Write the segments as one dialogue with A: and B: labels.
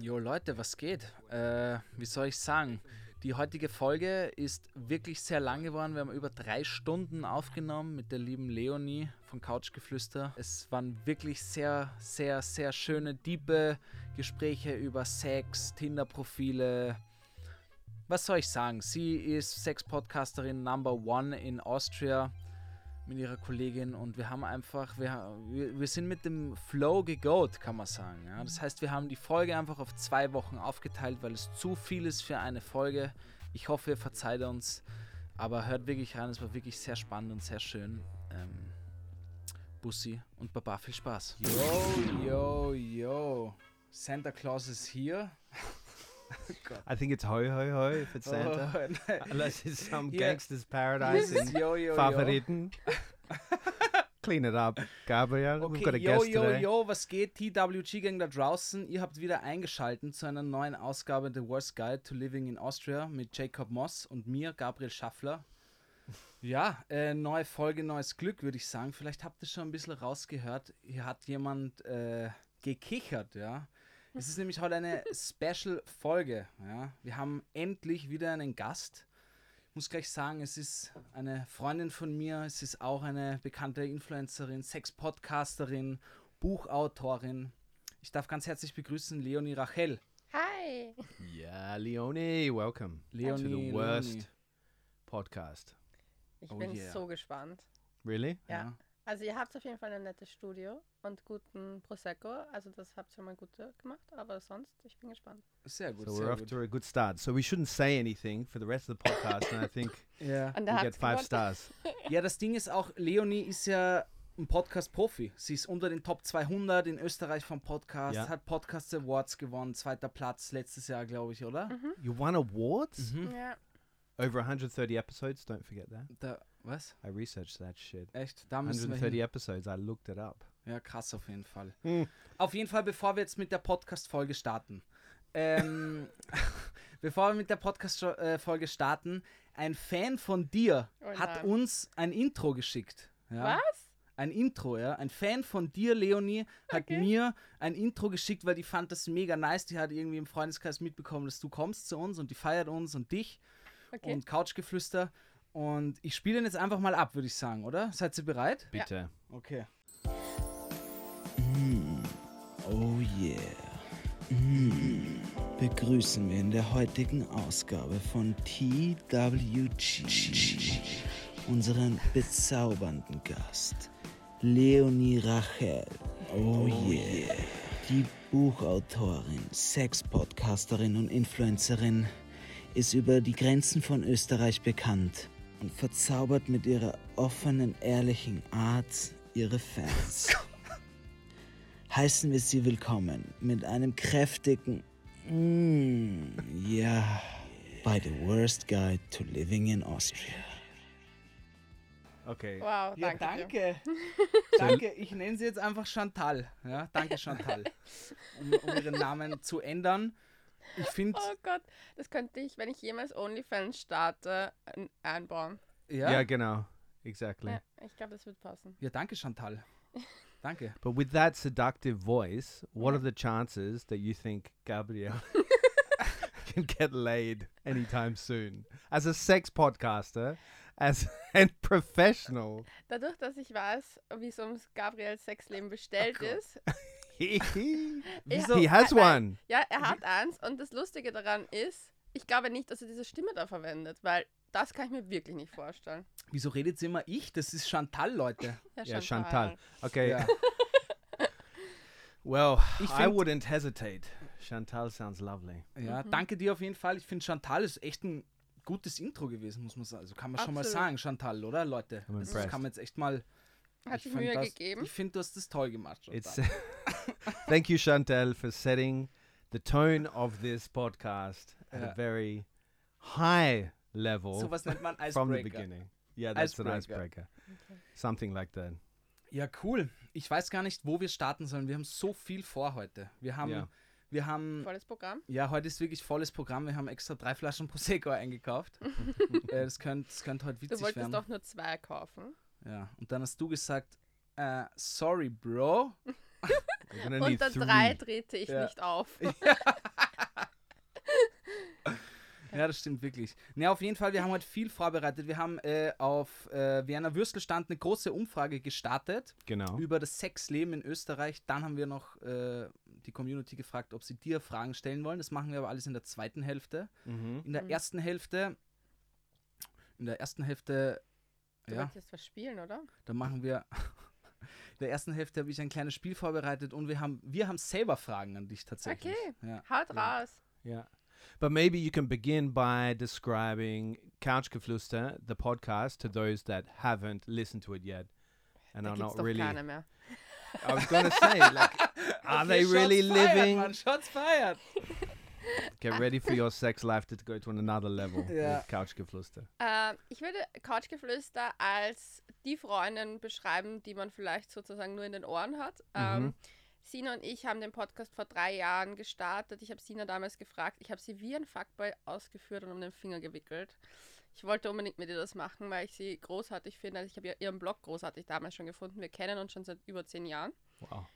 A: Jo Leute, was geht? Äh, wie soll ich sagen? Die heutige Folge ist wirklich sehr lang geworden. Wir haben über drei Stunden aufgenommen mit der lieben Leonie von Couchgeflüster. Es waren wirklich sehr, sehr, sehr schöne, diepe Gespräche über Sex, Tinder-Profile. Was soll ich sagen? Sie ist Sex-Podcasterin Number One in Austria mit ihrer Kollegin und wir haben einfach, wir, wir, sind mit dem Flow gegoat, kann man sagen. Ja? Das heißt, wir haben die Folge einfach auf zwei Wochen aufgeteilt, weil es zu viel ist für eine Folge. Ich hoffe, ihr verzeiht uns, aber hört wirklich rein, es war wirklich sehr spannend und sehr schön. Ähm, Bussi und Baba, viel Spaß. Yo, yo, yo. Santa Claus ist hier.
B: I think it's hoi hoi hoi if it's Santa.
A: Oh.
B: Unless it's some
A: Yeah.
B: gangster's paradise in
A: yo, yo.
B: Favoriten. Clean it up, Gabriel. We've got a
A: Okay, yo,
B: guest
A: yo,
B: today.
A: yo, was geht? TWG-Gang da draußen. Ihr habt wieder eingeschaltet zu einer neuen Ausgabe The Worst Guide to Living in Austria mit Jacob Moss und mir, Gabriel Schaffler. Ja, äh, neue Folge, neues Glück, würde ich sagen. Vielleicht habt ihr schon ein bisschen rausgehört. Hier hat jemand äh, gekichert, ja. Es ist nämlich heute eine Special-Folge, ja. Wir haben endlich wieder einen Gast. Ich muss gleich sagen, es ist eine Freundin von mir, es ist auch eine bekannte Influencerin, Sex-Podcasterin, Buchautorin. Ich darf ganz herzlich begrüßen Leonie Rachel.
C: Hi!
B: Yeah, Leonie, welcome to
A: Leonie,
B: the worst
A: Leonie.
B: podcast.
C: Ich
A: Oh
C: bin
A: yeah.
C: so gespannt.
B: Really?
C: Ja. Also ihr habt auf jeden Fall ein nettes Studio und guten Prosecco. Also das habt ihr mal gut äh, gemacht. Aber sonst, ich bin gespannt.
A: Sehr gut,
B: So we're
A: sehr
B: off
A: gut.
B: to a good start. So we shouldn't say anything for the rest of the podcast, and I think.
C: Und
B: we get five
C: gewonnen.
B: stars.
A: ja, das Ding ist auch, Leonie ist ja ein Podcast-Profi. Sie ist unter den Top 200 in Österreich vom Podcast,
B: Ja.
A: hat Podcast Awards gewonnen, zweiter Platz letztes Jahr, glaube ich, oder?
B: You won awards
A: Mhm.
C: Ja.
B: over 130 episodes. Don't forget that.
A: Da, was?
B: I researched that shit.
A: Echt? Da müssen wir
B: 130
A: hin.
B: episodes. I looked it up.
A: Ja, krass auf jeden Fall.
B: Hm.
A: Auf jeden Fall, bevor wir jetzt mit der Podcast-Folge starten. Ähm, bevor wir mit der Podcast-Folge starten, ein Fan von dir
C: Oh
A: hat uns ein Intro geschickt. Ja?
C: Was?
A: Ein Intro, ja. Ein Fan von dir, Leonie, hat
C: Okay.
A: mir ein Intro geschickt, weil die fand das mega nice. Die hat irgendwie im Freundeskreis mitbekommen, dass du kommst zu uns und die feiert uns und dich
C: Okay.
A: und Couchgeflüster. Und ich spiele den jetzt einfach mal ab, würde ich sagen, oder? Seid ihr bereit?
C: Ja.
B: Bitte.
A: Okay. Oh yeah. Mm. Begrüßen wir in der heutigen Ausgabe von TWG unseren bezaubernden Gast, Leonie Rachel. Oh yeah. Die Buchautorin, Sexpodcasterin und Influencerin ist über die Grenzen von Österreich bekannt und verzaubert mit ihrer offenen, ehrlichen Art ihre Fans. Heißen wir sie willkommen mit einem kräftigen mm, Ja bei The Worst Guide to Living in Austria.
B: Okay.
C: Wow,
A: Ja,
C: danke.
A: danke.
C: dir.
A: danke. Ich nenne sie jetzt einfach Chantal. Ja, danke Chantal. Um, um ihren Namen zu ändern. Ich finde,
C: Oh Gott, das könnte ich, wenn ich jemals OnlyFans starte, ein- einbauen.
B: Yeah,
A: ja,
B: genau. Exactly.
C: Ja, ich glaube, das wird passen.
A: ja, danke Chantal. Danke.
B: But with that seductive voice, what are the chances that you think Gabriel can get laid anytime soon? As a sex podcaster, as a professional.
C: Dadurch, dass ich weiß, wie es ums Gabriels Sexleben bestellt
A: Gott.
C: ist.
B: he
A: Wieso?
B: he has one.
C: Ja, er hat eins und das Lustige daran ist, ich glaube nicht, dass er diese Stimme da verwendet, weil das kann ich mir wirklich nicht vorstellen.
A: Wieso redet sie immer ich? Das ist Chantal, Leute.
B: Yeah, Chantal. Okay.
A: Ja.
B: Well,
A: Ich
B: I wouldn't hesitate. Chantal sounds lovely.
A: Ja, danke dir auf jeden Fall. Ich finde, Chantal ist echt ein gutes Intro gewesen, muss man sagen. Also kann man schon mal
C: Absolut.
A: sagen, Chantal, oder Leute?
B: I'm
A: Das kann man jetzt echt mal.
C: Hat
A: ich
C: sich Mühe
A: das,
C: gegeben.
A: Ich finde, du hast das toll gemacht.
B: Thank you, Chantal, for setting the tone of this podcast at
A: Yeah.
B: a very high level
A: so was nennt man
B: from the
A: Icebreaker.
B: beginning. Yeah, that's an
A: Icebreaker.
B: icebreaker. Something like that.
A: Ja, cool. Ich weiß gar nicht, wo wir starten sollen. Wir haben so viel vor heute. Wir haben,
B: Ja.
A: wir haben,
C: Volles Programm.
A: ja, heute ist wirklich volles Programm. Wir haben extra drei Flaschen Prosecco eingekauft. äh, das könnte das könnt heute
C: Du
A: witzig
C: wolltest
A: werden.
C: doch nur zwei kaufen.
A: Ja, und dann hast du gesagt, äh, sorry, Bro.
C: Unter
B: three.
C: drei trete ich
A: Ja.
C: nicht auf.
A: Ja, das stimmt wirklich. Ja, auf jeden Fall, wir haben heute viel vorbereitet. Wir haben äh, auf äh, Werner Würstelstand eine große Umfrage gestartet
B: Genau.
A: über das Sexleben in Österreich. Dann haben wir noch äh, die Community gefragt, ob sie dir Fragen stellen wollen. Das machen wir aber alles in der zweiten Hälfte.
B: Mhm.
A: In der
C: Mhm.
A: ersten Hälfte, in der ersten Hälfte,
C: Du
A: ja,
C: wolltest jetzt was spielen, oder?
A: da machen wir. In der ersten Hälfte habe ich ein kleines Spiel vorbereitet und wir haben, wir haben selber Fragen an dich tatsächlich.
C: Okay.
A: Ja.
C: Haut
A: Ja.
C: raus.
B: Yeah. But maybe you can begin by describing Couchgeflüster, the podcast, to those that haven't listened to it yet and
C: Da
B: are not
C: doch
B: really.
C: keine mehr.
B: I was going to say, like, are they
A: Okay,
B: really
A: Shots fired,
B: living?
A: Mann, Shots fired.
B: Get ready for your sex life to go to another level
A: Yeah.
B: with Couchgeflüster.
C: Äh, ich würde Couchgeflüster als die Freundin beschreiben, die man vielleicht sozusagen nur in den Ohren hat. Ähm, Sina und ich haben den Podcast vor drei Jahren gestartet. Ich habe Sina damals gefragt. Ich habe sie wie ein Fuckboy ausgeführt und um den Finger gewickelt. Ich wollte unbedingt mit ihr das machen, weil ich sie großartig finde. Also ich habe ja ihren Blog großartig damals schon gefunden. Wir kennen uns schon seit über zehn Jahren.
B: Wow.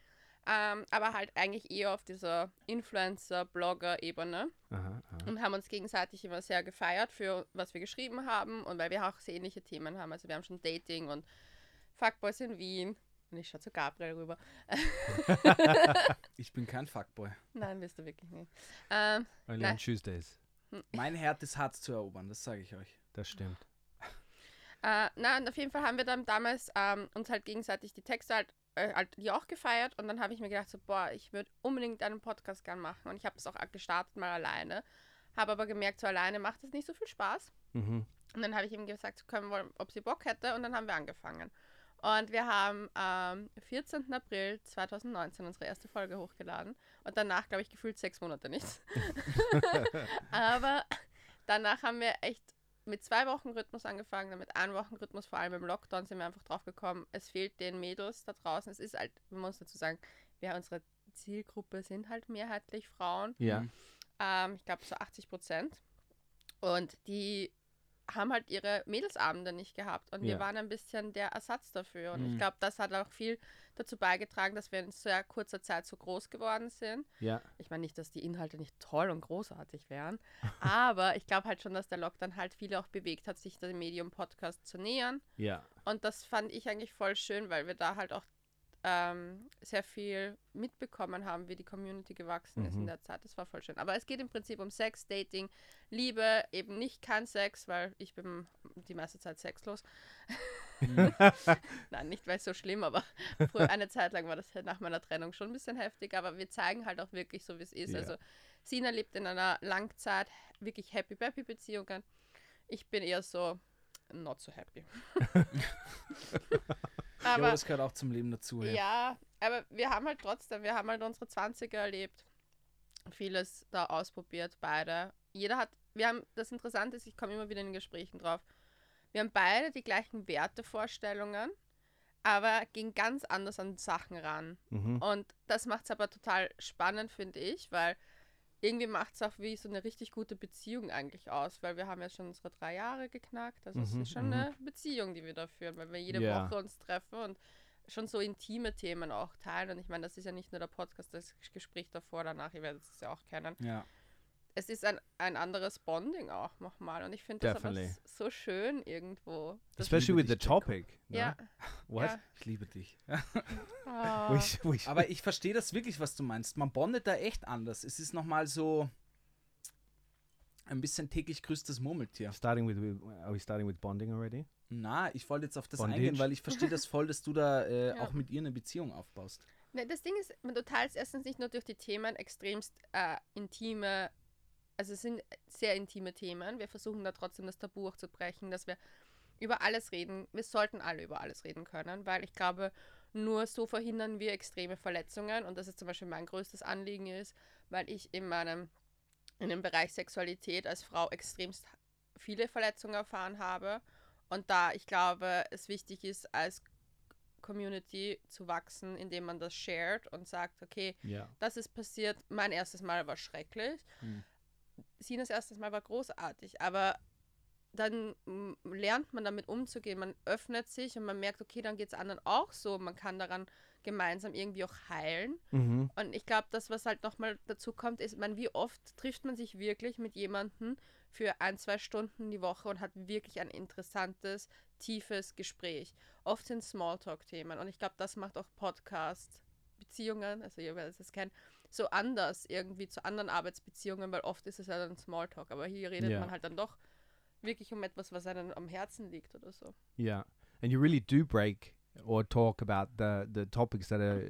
C: Ähm, aber halt eigentlich eher auf dieser Influencer-Blogger-Ebene. Und haben uns gegenseitig immer sehr gefeiert für was wir geschrieben haben und weil wir auch sehr ähnliche Themen haben. Also wir haben schon Dating und Fuckboys in Wien. Und ich schaue zu Gabriel rüber.
A: Ich bin kein Fuckboy.
C: Nein, bist du wirklich nicht. Ähm,
B: Only
C: Nein.
B: on Tuesdays.
A: Mein Herz ist hart zu erobern, das sage ich euch.
B: Das stimmt.
C: äh, na, und auf jeden Fall haben wir dann damals ähm, uns halt gegenseitig die Texte halt, äh, halt die auch gefeiert und dann habe ich mir gedacht, so, boah, ich würde unbedingt einen Podcast gern machen und ich habe das auch gestartet mal alleine, habe aber gemerkt, so alleine macht es nicht so viel Spaß.
B: Mm-hmm.
C: Und dann habe ich ihm gesagt, können wir, ob sie Bock hätte und dann haben wir angefangen. Und wir haben am 14. April 2019 unsere erste Folge hochgeladen und danach, glaube ich, gefühlt sechs Monate nichts. Aber danach haben wir echt mit zwei Wochen Rhythmus angefangen, dann mit einem Wochen Rhythmus, vor allem im Lockdown sind wir einfach drauf gekommen, es fehlt den Mädels da draußen. Es ist halt, man muss dazu sagen, wir, unsere Zielgruppe sind halt mehrheitlich Frauen.
B: Yeah.
A: Mhm.
C: Ähm, ich glaube so 80 Prozent. Und die haben halt ihre Mädelsabende nicht gehabt. Und wir
B: Ja.
C: waren ein bisschen der Ersatz dafür. Und
A: Mhm.
C: ich glaube, das hat auch viel dazu beigetragen, dass wir in sehr kurzer Zeit so groß geworden sind.
B: Yeah.
C: Ich meine nicht, dass die Inhalte nicht toll und großartig wären, aber ich glaube halt schon, dass der Lockdown halt viele auch bewegt hat, sich dem Medium-Podcast zu nähern.
B: Yeah.
C: Und das fand ich eigentlich voll schön, weil wir da halt auch ähm, sehr viel mitbekommen haben, wie die Community gewachsen ist in
B: Mhm.
C: der Zeit. Das war voll schön. Aber es geht im Prinzip um Sex, Dating, Liebe, eben nicht kein Sex, weil ich bin die meiste Zeit sexlos. Nein, nicht weil es so schlimm, aber früher eine Zeit lang war das halt nach meiner Trennung schon ein bisschen heftig. Aber wir zeigen halt auch wirklich so, wie es ist.
B: Ja.
C: Also Sina lebt in einer Langzeit, wirklich happy-peppy-Beziehungen. Ich bin eher so not so happy.
A: Ja, aber
C: aber
A: das gehört auch zum Leben dazu. Ja.
C: ja, aber wir haben halt trotzdem, wir haben halt unsere 20er erlebt, vieles da ausprobiert, beide. Jeder hat, wir haben, das Interessante ist, ich komme immer wieder in Gesprächen drauf, wir haben beide die gleichen Wertevorstellungen, aber gehen ganz anders an Sachen ran.
B: Mm-hmm.
C: Und das macht es aber total spannend, finde ich, weil irgendwie macht es auch wie so eine richtig gute Beziehung eigentlich aus, weil wir haben ja schon unsere drei Jahre geknackt. Also es
B: Mhm,
C: ist schon
B: mhm.
C: eine Beziehung, die wir da führen, weil wir jede
B: Ja.
C: Woche uns treffen und schon so intime Themen auch teilen. Und ich meine, das ist ja nicht nur der Podcast, das Gespräch davor, danach, ihr werdet es ja auch kennen.
A: Ja.
C: Es ist ein, ein anderes Bonding auch nochmal. Und ich finde das aber
B: Definitely.
C: s- so schön irgendwo.
B: Especially with the topic. no?
C: ja.
B: What?
C: Ja.
A: Ich liebe dich.
C: Oh.
B: We sh- we sh-
A: Aber ich verstehe das wirklich, was du meinst. Man bondet da echt anders. Es ist nochmal so ein bisschen täglich grüßt das Murmeltier.
B: starting with, with are we starting with bonding already?
A: Na, ich wollte jetzt auf das
B: Bondage?
A: eingehen, weil ich verstehe das voll, dass du da äh,
C: Ja.
A: auch mit ihr eine Beziehung aufbaust.
C: Ne, das Ding ist, man- du teilst erstens nicht nur durch die Themen extremst äh, intime, also es sind sehr intime Themen. Wir versuchen da trotzdem das Tabu auch zu brechen, dass wir über alles reden. Wir sollten alle über alles reden können, weil ich glaube, nur so verhindern wir extreme Verletzungen und das ist zum Beispiel mein größtes Anliegen ist, weil ich in meinem in dem Bereich Sexualität als Frau extremst viele Verletzungen erfahren habe und da ich glaube, es wichtig ist, als Community zu wachsen, indem man das shared und sagt, okay,
B: Yeah.
C: das ist passiert, mein erstes Mal war schrecklich,
A: Hm.
C: Sinas erstes Mal war großartig, aber dann mm, lernt man damit umzugehen. Man öffnet sich und man merkt, okay, dann geht es anderen auch so. Man kann daran gemeinsam irgendwie auch heilen.
B: Mhm.
C: Und ich glaube, das, was halt nochmal dazu kommt, ist, man, wie oft trifft man sich wirklich mit jemandem für ein, zwei Stunden die Woche und hat wirklich ein interessantes, tiefes Gespräch. Oft sind Smalltalk-Themen und ich glaube, das macht auch Podcast-Beziehungen, also ihr werdet es kennen, so anders irgendwie zu anderen Arbeitsbeziehungen, weil oft ist es ja dann Smalltalk, aber hier redet
B: Ja.
C: man halt dann doch wirklich um etwas, was einem am Herzen liegt oder so.
B: Yeah, and you really do break or talk about the the topics that are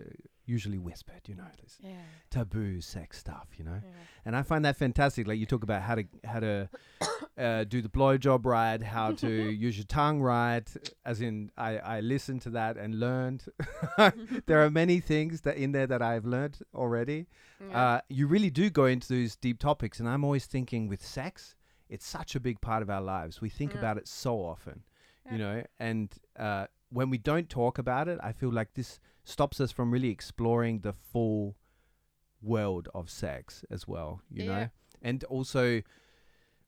B: usually whispered. You know, this
C: Ja.
B: taboo sex stuff. You know,
C: Ja.
B: and I find that fantastic. Like you talk about how to how to uh, do the blowjob right, how to use your tongue right. As in, I I listened to that and learned. there are many things that in there that I've learned already.
C: Ja.
B: Uh, you really do go into these deep topics, and I'm always thinking with sex, it's such a big part of our lives. We think
C: Yeah.
B: about it so often, you know, and uh, when we don't talk about it, I feel like this stops us from really exploring the full world of sex as well, you
C: Yeah.
B: know, and also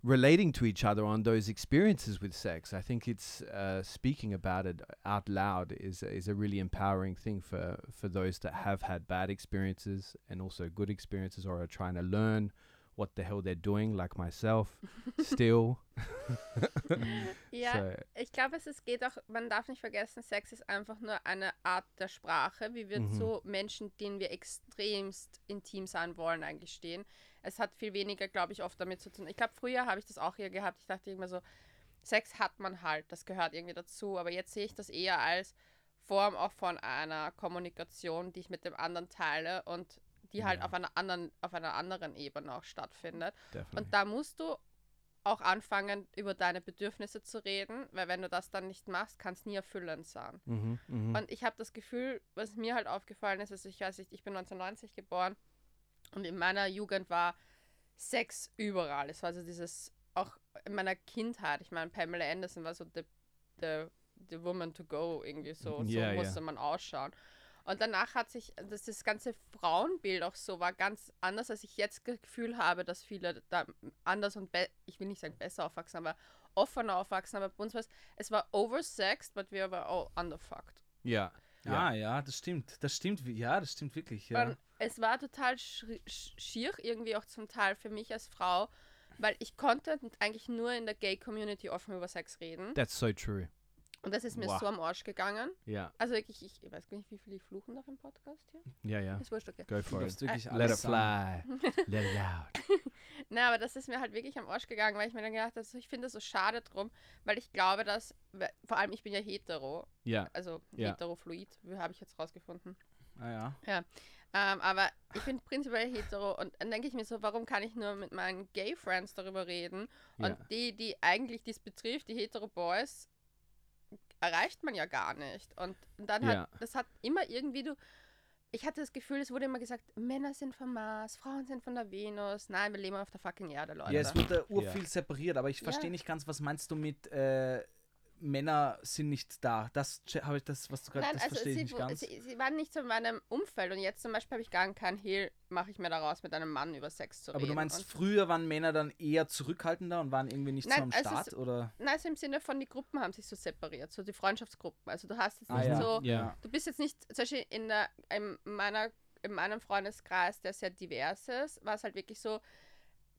B: relating to each other on those experiences with sex. I think it's uh, speaking about it out loud is is a really empowering thing for for those that have had bad experiences and also good experiences or are trying to learn what the hell they're doing, like myself, still.
C: ja,
B: So,
C: Ich glaube, es ist, geht auch, man darf nicht vergessen, Sex ist einfach nur eine Art der Sprache, wie wir
B: Mhm.
C: zu Menschen, denen wir extremst intim sein wollen, eigentlich stehen. Es hat viel weniger, glaube ich, oft damit zu tun. Ich glaube, früher habe ich das auch hier gehabt. Ich dachte immer so, Sex hat man halt, das gehört irgendwie dazu. Aber jetzt sehe ich das eher als Form auch von einer Kommunikation, die ich mit dem anderen teile und die halt
B: Ja.
C: auf einer anderen, auf einer anderen Ebene auch stattfindet.
B: definitely.
C: Und da musst du auch anfangen, über deine Bedürfnisse zu reden, weil wenn du das dann nicht machst, kann es nie erfüllend sein.
B: Mhm, mhm.
C: Und ich habe das Gefühl, was mir halt aufgefallen ist, also ich weiß nicht, ich bin 1990 geboren und in meiner Jugend war Sex überall. Es war so dieses, auch in meiner Kindheit, ich meine, Pamela Anderson war so the, the, the woman to go, irgendwie so, so
B: Ja, ja.
C: musste man ausschauen. Und danach hat sich das, das ganze Frauenbild auch so war ganz anders, als ich jetzt das Gefühl habe, dass viele da anders und ich will nicht sagen besser aufwachsen, aber offener aufwachsen. Aber bei uns war es, es war oversexed, but we were all underfucked.
B: yeah.
A: Ah, ja, das stimmt. Das stimmt, wie- ja, das stimmt wirklich. Ja.
C: Und es war total schri- schier, irgendwie auch zum Teil für mich als Frau, weil ich konnte eigentlich nur in der Gay-Community offen über Sex reden.
B: That's so true.
C: Und das ist mir
B: Wow.
C: so am Arsch gegangen.
B: Yeah.
C: Also wirklich, ich, ich weiß gar nicht, wie viele ich fluchen darf im Podcast hier.
B: Yeah, yeah.
C: Ist wurscht, okay.
B: Go for it.
A: wirklich
B: Let
A: alles
B: it fly. Let it out.
C: Na, aber das ist mir halt wirklich am Arsch gegangen, weil ich mir dann gedacht habe, so, ich finde das so schade drum, weil ich glaube, dass, vor allem ich bin ja hetero,
B: Yeah.
C: also
B: Ja.
C: heterofluid, wie habe ich jetzt rausgefunden.
A: Ah, ja.
C: Ähm, aber ich bin prinzipiell hetero und dann denke ich mir so, warum kann ich nur mit meinen Gay-Friends darüber reden? Und
B: Ja.
C: die, die eigentlich dies betrifft, die hetero-Boys, erreicht man ja gar nicht. Und dann
B: Ja.
C: hat, das hat immer irgendwie du, ich hatte das Gefühl, es wurde immer gesagt, Männer sind vom Mars, Frauen sind von der Venus. Nein, wir leben auf der fucking Erde, Leute.
A: Ja, es wird da ur
B: Ja.
A: viel separiert, aber ich verstehe
C: Ja.
A: nicht ganz, was meinst du mit äh, Männer sind nicht da? Das habe ich das, was du gerade,
C: Nein,
A: das
C: also
A: verstehe ich
C: sie,
A: nicht
C: wo-
A: ganz.
C: sie, sie waren nicht so in meinem Umfeld und jetzt zum Beispiel habe ich gar keinen Hehl, mache ich mir daraus, mit einem Mann über Sex zu
A: aber
C: reden.
A: du meinst,
C: und,
A: früher waren Männer dann eher zurückhaltender und waren irgendwie nicht so
C: Nein,
A: am
C: also
A: Start,
C: es-
A: oder?
C: Nein, also im Sinne von, die Gruppen haben sich so separiert, so die Freundschaftsgruppen. Also du hast jetzt
A: Ah,
C: nicht
A: ja.
C: so,
B: Yeah.
C: du bist jetzt nicht, zum Beispiel in, der, in, meiner, in meinem Freundeskreis, der sehr divers ist, war es halt wirklich so,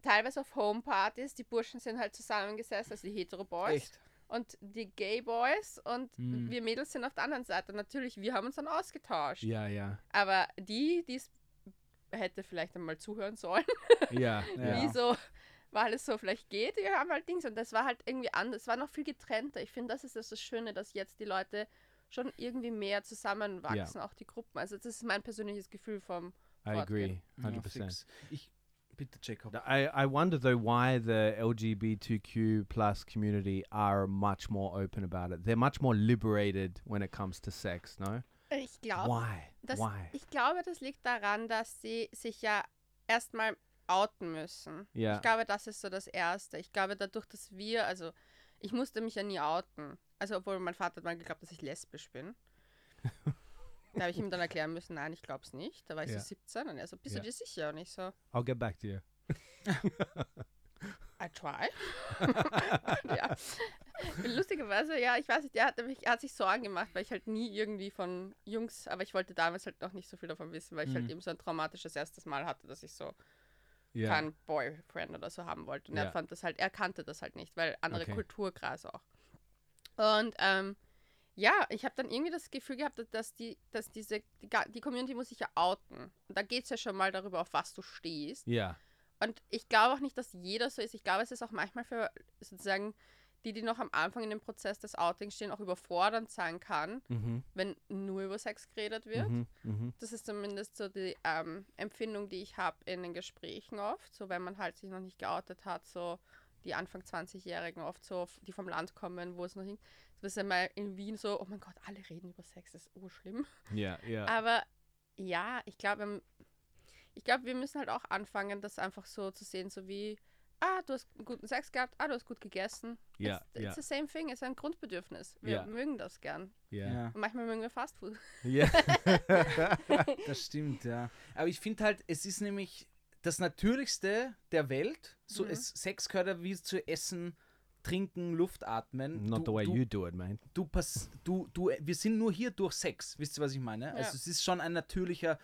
C: teilweise auf Homepartys, die Burschen sind halt zusammengesessen, also die Hetero-Boys
A: Echt?
C: Und die Gay-Boys und
A: Hm.
C: wir Mädels sind auf der anderen Seite. Natürlich, wir haben uns dann ausgetauscht.
B: Yeah, yeah.
C: Aber die, die es hätte vielleicht einmal zuhören sollen.
A: Ja.
B: yeah.
C: wie so, weil es so vielleicht geht, die haben halt Dings und das war halt irgendwie anders, es war noch viel getrennter. Ich finde, das ist das, das Schöne, dass jetzt die Leute schon irgendwie mehr zusammenwachsen, auch die Gruppen. Also das ist mein persönliches Gefühl vom
B: I agree.
A: Ja,
B: 100%.
A: fix. Ich, bitte, Jacob.
B: I, I wonder though why the LGBTQ plus community are much more open about it. They're much more liberated when it comes to sex, no?
C: Ich glaube,
B: Why?
C: das,
B: why?
C: ich glaube, das liegt daran, dass sie sich ja erstmal outen müssen.
B: Ja.
C: Ich glaube, das ist so das Erste. Ich glaube, dadurch, dass wir, also ich musste mich ja nie outen. Also obwohl mein Vater hat mal geglaubt, dass ich lesbisch bin. da habe ich ihm dann erklären müssen, nein, ich glaube es nicht. Da war ich
B: Ja.
C: so 17 und er so, bist
B: Ja.
C: du dir sicher? Und ich so,
B: I'll get back to you.
C: I try. ja. Lustigerweise, ja, ich weiß nicht, er hat, er hat sich Sorgen gemacht, weil ich halt nie irgendwie von Jungs, aber ich wollte damals halt noch nicht so viel davon wissen, weil ich halt
B: Mhm.
C: eben so ein traumatisches erstes Mal hatte, dass ich so
B: Yeah.
C: keinen Boyfriend oder so haben wollte. Und
B: Ja.
C: er fand das halt, er kannte das halt nicht, weil andere
B: Okay.
C: Kulturkreis auch. Und ähm, ja, ich habe dann irgendwie das Gefühl gehabt, dass die, dass diese, die, die Community muss sich ja outen. Und da geht es ja schon mal darüber, auf was du stehst.
B: Yeah.
C: Und ich glaube auch nicht, dass jeder so ist. Ich glaube, es ist auch manchmal für sozusagen die, die noch am Anfang in dem Prozess des Outings stehen, auch überfordernd sein kann,
B: Mm-hmm.
C: wenn nur über Sex geredet wird.
B: Mm-hmm. Mm-hmm.
C: Das ist zumindest so die ähm, Empfindung, die ich habe in den Gesprächen oft. So, wenn man halt sich noch nicht geoutet hat, so die Anfang 20-Jährigen oft so, die vom Land kommen, wo es noch hin. Das ist einmal in Wien so, oh mein Gott, alle reden über Sex, das ist urschlimm.
B: Yeah. Yeah.
C: Aber ja, ich glaube, ähm, ich glaube, wir müssen halt auch anfangen, das einfach so zu sehen, so wie, ah, du hast guten Sex gehabt, ah, du hast gut gegessen.
B: Ja,
C: it's, it's
B: ja.
C: the same thing, es ist ein Grundbedürfnis. Wir
B: Ja.
C: mögen das gern.
B: yeah.
A: Ja,
C: Und manchmal mögen wir Fastfood.
B: Yeah.
A: das stimmt, ja. Aber ich finde halt, es ist nämlich das Natürlichste der Welt. So,
C: Mhm.
A: es, Sex gehört ja wie zu essen, trinken, Luft atmen.
B: Not
A: du,
B: the way
A: du,
B: you do it, man.
A: du, pass, du, du, wir sind nur hier durch Sex. Wisst ihr, was ich meine? Also es ist schon ein natürlicher,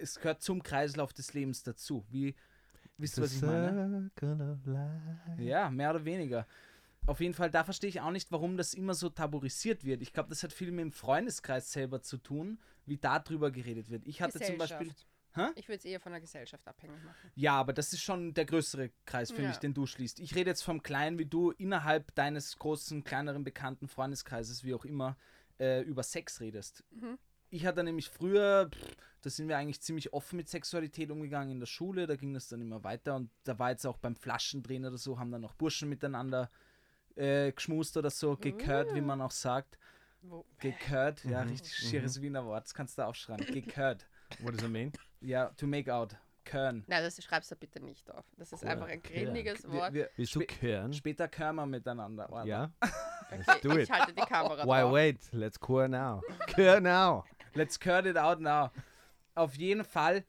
A: es gehört zum Kreislauf des Lebens dazu. Wie, wisst ihr, was ich meine?
B: Circle of life.
A: Ja, mehr oder weniger. Auf jeden Fall, da verstehe ich auch nicht, warum das immer so tabuisiert wird. Ich glaube, das hat viel mit dem Freundeskreis selber zu tun, wie da drüber geredet wird. Ich hatte zum Beispiel. Hä?
C: Ich würde es eher von der Gesellschaft abhängig machen.
A: Ja, aber das ist schon der größere Kreis für
C: Ja.
A: mich, den du schließt. Ich rede jetzt vom Kleinen, wie du innerhalb deines großen, kleineren, bekannten Freundeskreises, wie auch immer, äh, über Sex redest.
C: Mhm.
A: Ich hatte nämlich früher, pff, da sind wir eigentlich ziemlich offen mit Sexualität umgegangen in der Schule, da ging das dann immer weiter und da war jetzt auch beim Flaschendrehen oder so, haben dann noch Burschen miteinander äh, geschmust oder so, gekört, wie man auch sagt.
C: Wo?
A: Gekört, ja,
B: Mhm,
A: richtig schieres Wiener Wort, das kannst du aufschreiben. Gekört.
B: What does it mean?
A: Ja, to make out. Körn.
C: Nein, das schreibst du bitte nicht auf. Das ist
B: Cool.
C: einfach ein grindiges
A: Wir,
C: Wort.
A: wir,
B: Bist du
A: spä-
B: Kern?
A: später können wir miteinander. Alter.
B: Yeah.
C: Okay,
B: do
C: ich
B: it.
C: halte die Kamera
B: Why
C: drauf.
B: wait? Let's cure now. Cure now.
A: Let's cut it out now. Auf jeden Fall.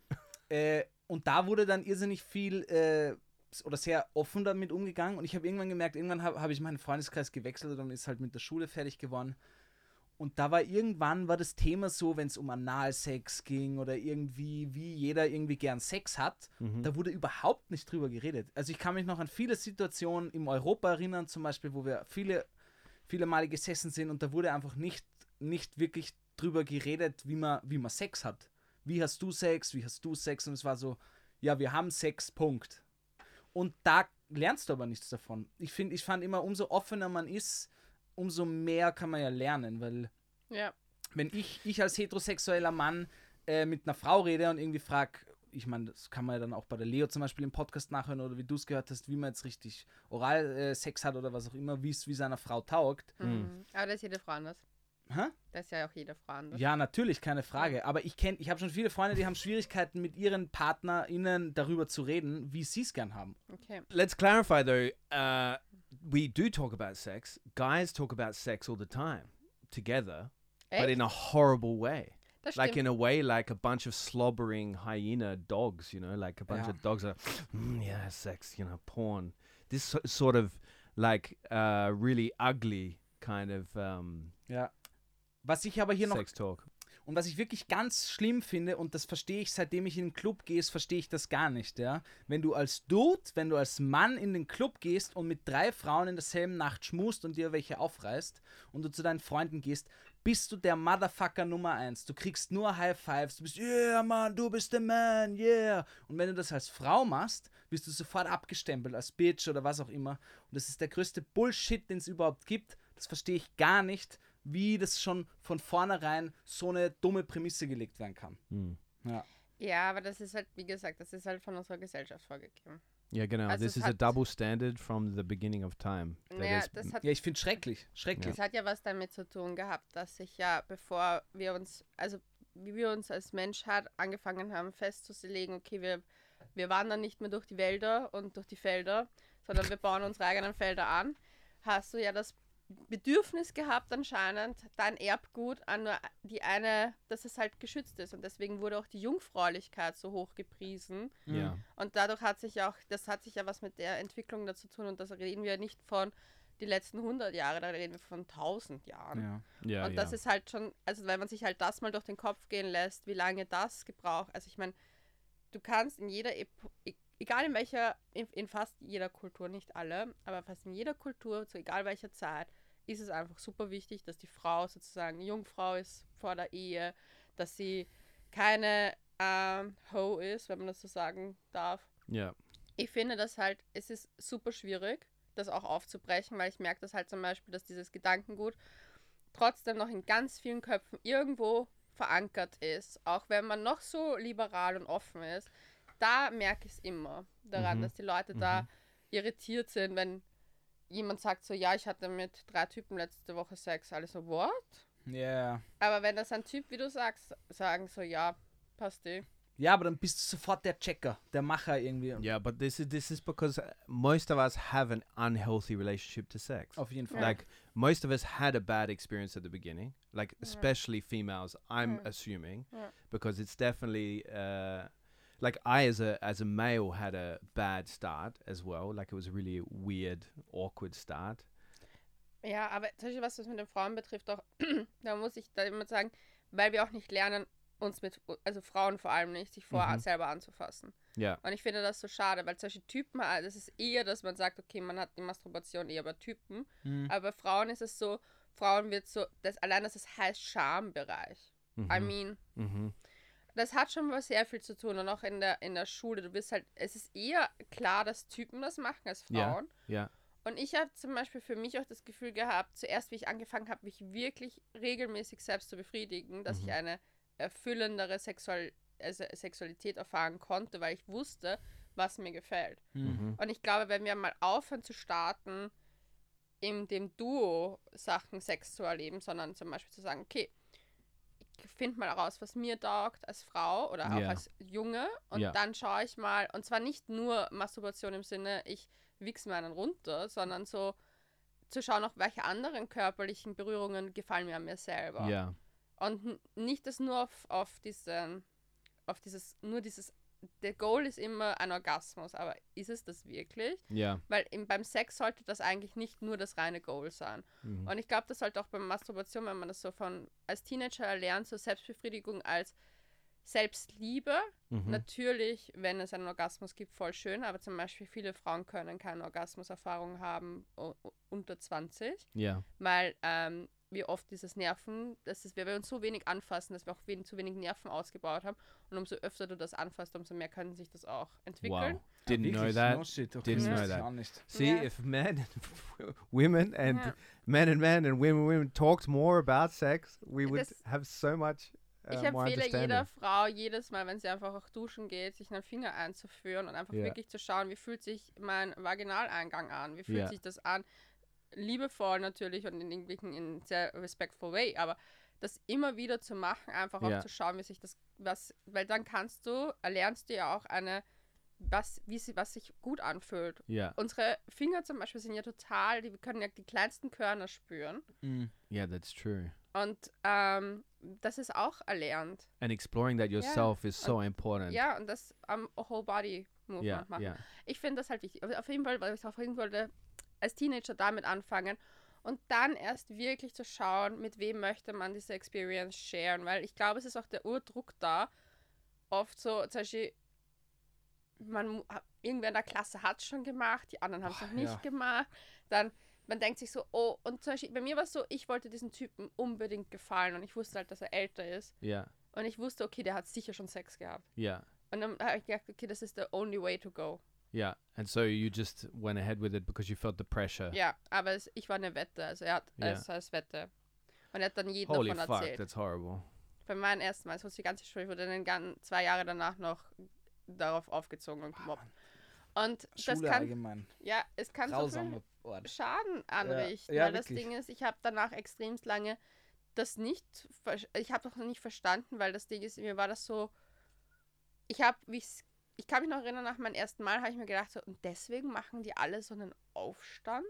A: Äh, und da wurde dann irrsinnig viel äh, oder sehr offen damit umgegangen. Und ich habe irgendwann gemerkt, irgendwann habe hab ich meinen Freundeskreis gewechselt und ist halt mit der Schule fertig geworden. Und da war irgendwann war das Thema so, wenn es um Analsex ging oder irgendwie, wie jeder irgendwie gern Sex hat, da wurde überhaupt nicht drüber geredet. Also ich kann mich noch an viele Situationen im Europa erinnern, zum Beispiel, wo wir viele, viele Male gesessen sind und da wurde einfach nicht, nicht wirklich drüber geredet, wie man, wie man Sex hat. Wie hast du Sex? Wie hast du Sex? Und es war so, ja, wir haben Sex, Punkt. Und da lernst du aber nichts davon. Ich finde, ich fand immer, umso offener man ist, umso mehr kann man ja lernen, weil
C: Ja.
A: wenn ich, ich als heterosexueller Mann äh, mit einer Frau rede und irgendwie frage, ich meine, das kann man ja dann auch bei der Leo zum Beispiel im Podcast nachhören oder wie du es gehört hast, wie man jetzt richtig Oral äh, Sex hat oder was auch immer, wie es wie seiner Frau taugt.
C: Mhm. Aber da ist jede Frau anders.
A: Hä?
C: Da ist ja auch jede Frau anders.
A: Ja, natürlich, keine Frage. Aber ich kenne, ich habe schon viele Freunde, die haben Schwierigkeiten mit ihren PartnerInnen darüber zu reden, wie sie es gern haben.
C: Okay.
B: Let's clarify though. Uh, we do talk about sex. Guys talk about sex all the time together, but in a horrible way.
C: Das
B: Like
C: stimmt.
B: in a way, like a bunch of slobbering hyena dogs. You know, like a bunch
A: Yeah.
B: of dogs are, mm, yeah, sex. You know, porn. This so- sort of like uh, really ugly kind of um,
A: Ja. Was ich aber hier noch
B: sex talk.
A: Und was ich wirklich ganz schlimm finde, und das verstehe ich, seitdem ich in den Club gehe, verstehe ich das gar nicht, ja. Wenn du als Dude, wenn du als Mann in den Club gehst und mit drei Frauen in derselben Nacht schmust und dir welche aufreißt und du zu deinen Freunden gehst, bist du der Motherfucker Nummer eins. Du kriegst nur High Fives, du bist, yeah, Mann, du bist der Man, yeah. Und wenn du das als Frau machst, wirst du sofort abgestempelt als Bitch oder was auch immer. Und das ist der größte Bullshit, den es überhaupt gibt. Das verstehe ich gar nicht, wie das schon von vornherein so eine dumme Prämisse gelegt werden kann.
B: Mm.
A: Ja.
C: Ja, aber das ist halt, wie gesagt, das ist halt von unserer Gesellschaft vorgegeben.
B: Yeah, genau.
C: Also
B: this is a double standard from the beginning of time.
C: Naja, hat,
A: ja, ich finde schrecklich. Schrecklich.
C: das hat ja was damit zu tun gehabt, dass sich ja, bevor wir uns, also wie wir uns als Menschheit angefangen haben festzulegen, okay, wir, wir wandern nicht mehr durch die Wälder und durch die Felder, sondern wir bauen unsere eigenen Felder an, hast du ja das Bedürfnis gehabt anscheinend, dein Erbgut an nur die eine, dass es halt geschützt ist. Und deswegen wurde auch die Jungfräulichkeit so hoch gepriesen.
B: Yeah.
C: Und dadurch hat sich auch, das hat sich ja was mit der Entwicklung dazu tun. Und das reden wir nicht von die letzten 100 Jahre, da reden wir von 1000 Jahren.
A: Ja.
B: Yeah.
C: und das ist halt schon, also wenn man sich halt das mal durch den Kopf gehen lässt, wie lange das gebraucht, also ich meine, du kannst in jeder, Epo e- egal in welcher, in, in fast jeder Kultur, nicht alle, aber fast in jeder Kultur, zu egal welcher Zeit, ist es einfach super wichtig, dass die Frau sozusagen Jungfrau ist vor der Ehe, dass sie keine ähm, Ho ist, wenn man das so sagen darf.
B: yeah.
C: Ich finde das halt, es ist super schwierig, das auch aufzubrechen, weil ich merke das halt zum Beispiel, dass dieses Gedankengut trotzdem noch in ganz vielen Köpfen irgendwo verankert ist, auch wenn man noch so liberal und offen ist. Da merke ich es immer daran,
B: Mhm.
C: dass die Leute da irritiert sind, wenn jemand sagt so, ja, ich hatte mit drei Typen letzte Woche Sex, alle so, what?
A: Ja.
C: Aber wenn das ein Typ, wie du sagst, sagen so, ja, passt eh.
A: Ja, aber dann bist du sofort der Checker, der Macher irgendwie.
B: Yeah, but this is this is because uh, most of us have an unhealthy relationship to sex.
A: Auf jeden Fall.
C: Ja.
B: Like most of us had a bad experience at the beginning, like especially females. I'm assuming
C: Yeah.
B: because it's definitely uh, like I as a as a male had a bad start as well. Like it was a really weird, awkward start.
C: Ja, aber zum Beispiel, was das mit den Frauen betrifft, auch, da muss ich da immer sagen, weil wir auch nicht lernen, uns mit, also Frauen vor allem nicht, sich vor
B: Mhm.
C: selber anzufassen.
B: Yeah,
C: Und ich finde das so schade, weil solche Typen, äh, das ist eher, dass man sagt, okay, man hat die Masturbation eher bei Typen,
A: Mhm.
C: aber bei Frauen ist es so, Frauen wird so, das, allein das heißt Schambereich. I
B: Mhm.
C: mean,
B: mm-hmm.
C: Das hat schon was sehr viel zu tun und auch in der, in der Schule, du bist halt, es ist eher klar, dass Typen das machen als
B: Ja.
C: Frauen.
B: yeah,
C: Und ich habe zum Beispiel für mich auch das Gefühl gehabt, zuerst, wie ich angefangen habe, mich wirklich regelmäßig selbst zu befriedigen, dass
B: Mhm.
C: ich eine erfüllendere Sexual also Sexualität erfahren konnte, weil ich wusste, was mir gefällt.
A: Mhm.
C: Und ich glaube, wenn wir mal aufhören zu starten, in dem Duo Sachen Sex zu erleben, sondern zum Beispiel zu sagen, okay, finde mal raus, was mir taugt als Frau oder auch
B: Ja.
C: als Junge und
B: Ja.
C: dann schaue ich mal, und zwar nicht nur Masturbation im Sinne, ich wichse mir einen runter, sondern so zu schauen, auch welche anderen körperlichen Berührungen gefallen mir an mir selber.
B: yeah,
C: Und nicht das nur auf, auf diesen, auf dieses, nur dieses, der Goal ist immer ein Orgasmus, aber ist es das wirklich?
B: yeah,
C: Weil im, beim Sex sollte das eigentlich nicht nur das reine Goal sein.
B: Mhm.
C: Und ich glaube, das sollte auch beim Masturbation, wenn man das so von als Teenager erlernt, so Selbstbefriedigung als Selbstliebe.
B: Mhm.
C: Natürlich, wenn es einen Orgasmus gibt, voll schön, aber zum Beispiel viele Frauen können keine Orgasmuserfahrung haben unter 20
B: yeah,
C: weil ähm, wir oft dieses Nerven, dass es, wir bei uns so wenig anfassen, dass wir auch wen, zu wenig Nerven ausgebaut haben. Und umso öfter du das anfasst, umso mehr können sich das auch entwickeln.
B: wow, didn't know that.
A: No shit. Okay,
B: Didn't
A: das
C: know
B: that. See,
C: Yeah.
B: if men, women, and
C: Ja.
B: men and men and women and women talked more about sex, we would
C: Das-
B: have so much uh,
C: Ich empfehle jeder Frau jedes Mal, wenn sie einfach auch duschen geht, sich einen Finger einzuführen und einfach
B: Ja.
C: wirklich zu schauen, wie fühlt sich mein Vaginaleingang an, wie fühlt
B: Ja.
C: sich das an. Liebevoll natürlich und in irgendwelchen in sehr respectful way, aber das immer wieder zu machen, einfach auch
B: Ja.
C: zu schauen, wie sich das, was, weil dann kannst du, erlernst du ja auch eine, was, wie sie, was sich gut anfühlt.
B: Yeah,
C: Unsere Finger zum Beispiel sind ja total, die können ja die kleinsten Körner spüren.
A: Mhm.
B: yeah, that's true.
C: Und ähm, das ist auch erlernt.
B: And exploring that yourself is so important.
C: Ja, und das am Whole Body Movement
B: yeah,
C: machen.
B: yeah,
C: Ich finde das halt wichtig. Auf jeden Fall, weil ich jeden Fall wollte, als Teenager damit anfangen und dann erst wirklich zu schauen, mit wem möchte man diese Experience sharen. Weil ich glaube, es ist auch der Urdruck da. Oft so, zum Beispiel, man, irgendwer in der Klasse hat es schon gemacht, die anderen haben es noch nicht
A: ja.
C: gemacht. Dann, man denkt sich so, oh, und zum Beispiel, bei mir war es so, ich wollte diesen Typen unbedingt gefallen und ich wusste halt, dass er älter ist.
B: yeah,
C: Und ich wusste, okay, der hat sicher schon Sex gehabt.
B: yeah,
C: Und dann habe ich gedacht, okay, das ist the only way to go.
B: Yeah. And so you just went ahead with it because you felt the pressure.
C: Ja, aber es, ich war eine Wette. Also er hat
B: Ja.
C: es als Wette. Und er hat dann jeden
B: Holy
C: davon
B: fuck,
C: erzählt.
B: that's horrible.
C: Bei meinem ersten Mal, so die ganze Schule, ich wurde dann gan- zwei Jahre danach noch darauf aufgezogen und gemobbt. Und das
A: Schule
C: kann,
A: allgemein.
C: ja, es kann so
A: Grausamer
C: viel
A: Ort.
C: Schaden anrichten.
A: Ja,
C: weil das
A: wirklich.
C: Ding ist, ich habe danach extremst lange das nicht, ver- ich habe das noch nicht verstanden, weil das Ding ist, mir war das so, ich habe, wie ich's- ich kann mich noch erinnern, nach meinem ersten Mal habe ich mir gedacht, so, und deswegen machen die alle so einen Aufstand.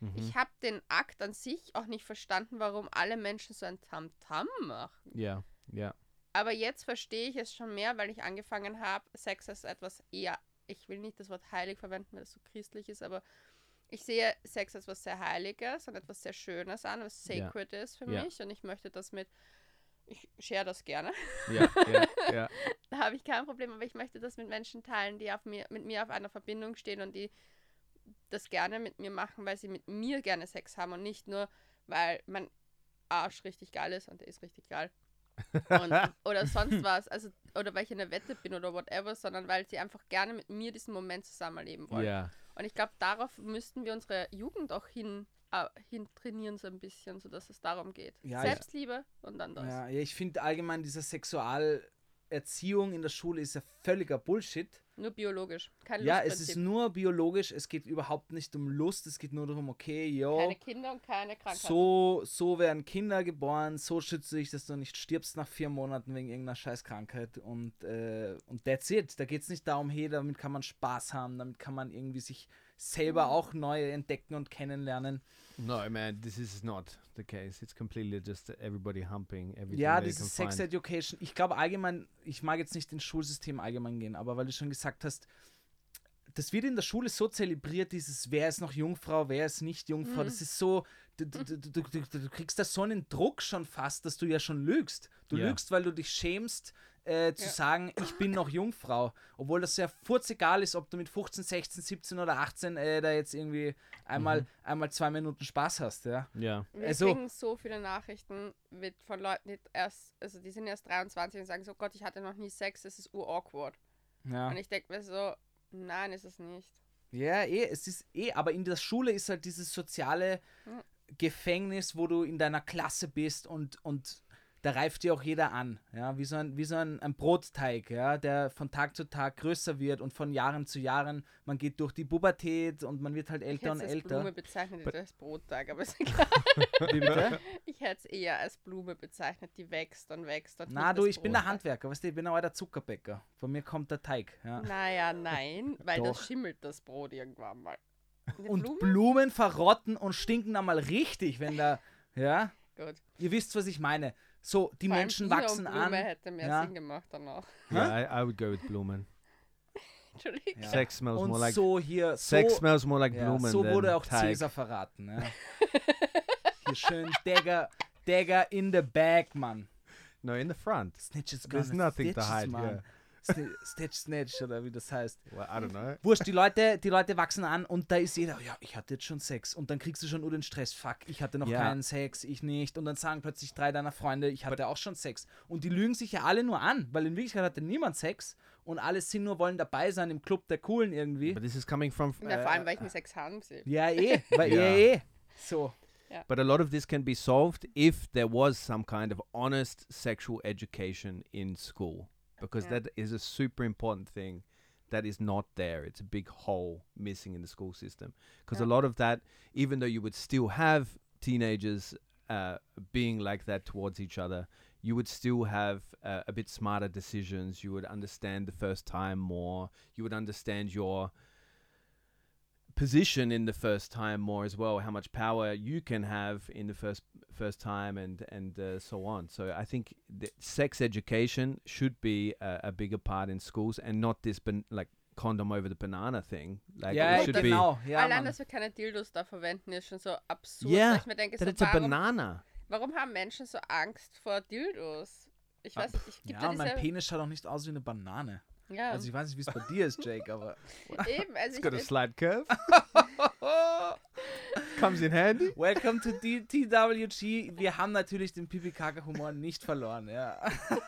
B: Mhm.
C: Ich habe den Akt an sich auch nicht verstanden, warum alle Menschen so ein Tamtam machen.
B: Yeah, yeah.
C: Aber jetzt verstehe ich es schon mehr, weil ich angefangen habe, Sex als etwas eher, ich will nicht das Wort heilig verwenden, weil das so christlich ist, aber ich sehe Sex als was sehr Heiliges und etwas sehr Schönes an, was
B: Ja.
C: sacred ist für
B: Ja.
C: mich und ich möchte das mit, ich share das gerne,
B: Yeah, yeah, yeah.
C: da habe ich kein Problem, aber ich möchte das mit Menschen teilen, die auf mir, mit mir auf einer Verbindung stehen und die das gerne mit mir machen, weil sie mit mir gerne Sex haben und nicht nur, weil mein Arsch richtig geil ist und der ist richtig geil. und, oder sonst was, also oder weil ich in der Wette bin oder whatever, sondern weil sie einfach gerne mit mir diesen Moment zusammenleben wollen.
B: Yeah.
C: Und ich glaube, darauf müssten wir unsere Jugend auch hin, äh, hin trainieren, so ein bisschen, sodass es darum geht.
A: Ja, ich-
C: Selbstliebe und dann das.
A: Ja, ja ich finde allgemein diese Sexualerziehung in der Schule ist ja völliger Bullshit.
C: Nur biologisch, kein
A: Ja, es ist nur biologisch, es geht überhaupt nicht um Lust, es geht nur darum, okay, yo,
C: keine Kinder und keine Krankheiten.
A: so, so werden Kinder geboren, so schütze ich, dass du nicht stirbst nach vier Monaten wegen irgendeiner Scheißkrankheit und, äh, und that's it. Da geht es nicht darum, hey, damit kann man Spaß haben, damit kann man irgendwie sich selber auch neu entdecken und kennenlernen.
B: No, man, this is not the case. It's completely just everybody humping everything.
A: Ja, dieses Sex
B: find.
A: Education, ich glaube allgemein, ich mag jetzt nicht ins Schulsystem allgemein gehen, aber weil du schon gesagt hast, das wird in der Schule so zelebriert, dieses wer ist noch Jungfrau, wer ist nicht Jungfrau,
C: Mhm.
A: das ist so, du, du, du, du, kriegst da so einen Druck schon fast, dass du ja schon lügst. Du
B: Ja.
A: lügst, weil du dich schämst, äh, zu
C: Ja.
A: sagen, ich bin noch Jungfrau. Obwohl das ja furzegal ist, ob du mit 15, 16, 17 oder 18 äh, da jetzt irgendwie einmal,
B: Mhm.
A: einmal zwei Minuten Spaß hast, ja.
B: Yeah.
C: Wir
A: Also-
C: kriegen so viele Nachrichten mit, von Leuten, die erst, also die sind erst 23 und sagen so, Gott, ich hatte noch nie Sex, das ist ur-awkward.
A: ja.
C: Und ich denke mir so, nein, ist es nicht.
A: Ja, eh, es ist eh, aber in der Schule ist halt dieses soziale
C: Mhm.
A: Gefängnis, wo du in deiner Klasse bist und, und da reift dir auch jeder an, ja, wie so ein, wie so ein, ein Brotteig, ja, der von Tag zu Tag größer wird und von Jahren zu Jahren, man geht durch die Pubertät und man wird halt
C: Ich
A: älter
C: hätte
A: und
C: es als
A: älter.
C: Blume bezeichnet, nicht als Brottag, aber ist egal.
A: Wie bitte?
C: Ich hätte es eher als Blume bezeichnet, die wächst und wächst. Und
A: Na du, ich bin der. Handwerker, weißt du, ich bin auch der Zuckerbäcker. Von mir kommt der Teig, ja.
C: Naja, nein, weil
A: Doch.
C: das schimmelt das Brot irgendwann mal. Eine
A: Und
C: Blume?
A: Blumen verrotten und stinken dann mal richtig, wenn da, ja,
C: Gut.
A: ihr wisst, was ich meine. So, die
C: Vor
A: Menschen wachsen
C: und Blume
A: an.
C: hätte mehr
A: ja.
C: Sinn gemacht danach.
B: Yeah, I, I would go with Blumen.
C: Entschuldigung.
A: Ja.
B: Sex smells
A: Und
B: more like
A: so hier,
B: sex
A: so,
B: smells more like
A: ja,
B: Blumen
A: so wurde auch
B: Teig.
A: Cäsar verraten. Ja. hier schön Dagger, Dagger in the bag, Mann.
B: No, in the front.
A: Snitches
B: There's
A: gonna
B: nothing to
A: stitches,
B: hide
A: Mann.
B: here.
A: Snitch, Snitch oder wie das heißt.
B: Well, I don't know.
A: Wurscht, die Leute, die Leute wachsen an und da ist jeder, ja, ich hatte jetzt schon Sex. Und dann kriegst du schon nur den Stress, fuck, ich hatte noch
B: Ja.
A: keinen Sex, ich nicht. Und dann sagen plötzlich drei deiner Freunde, ich hatte auch schon Sex. Und die lügen sich ja alle nur an, weil in Wirklichkeit hatte niemand Sex und alle sind nur, wollen dabei sein im Club der Coolen irgendwie.
B: But this is coming from.
C: Ja, vor allem, weil ich mir Sex haben sehe.
A: Ja, eh, weil
B: Ja.
A: eh, eh. So.
B: But a lot of this can be solved if there was some kind of honest sexual education in school, because
C: Yeah.
B: that is a super important thing that is not there. It's a big hole missing in the school system. Because a lot of that, even though you would still have teenagers uh, being like that towards each other, you would still have uh, a bit smarter decisions. You would understand the first time more. You would understand your position in the first time more as well how much power you can have in the first first time and and uh, so on so i think the sex education should be a, a bigger part in schools and not this ban- like condom over the banana thing like
A: ja,
B: it should be
A: genau. Ja,
C: Allein,
A: Mann.
C: dass wir keine Dildos da verwenden, ist schon so absurd.
B: Yeah,
C: weil ich mir denke, so,
B: it's a
C: warum,
B: banana
C: warum haben Menschen so Angst vor Dildos? Ich weiß nicht, ich gibt
A: ja,
C: ja,
A: und mein. Penis schaut auch nicht aus wie eine Banane.
C: Ja,
A: Also ich weiß nicht, wie es bei dir ist, Jake, aber.
C: eben, also
B: it's
C: ich,
B: got a slight curve comes in handy
A: Welcome to D TWG. Wir haben natürlich den Pipi-Kaka-Humor nicht verloren, ja.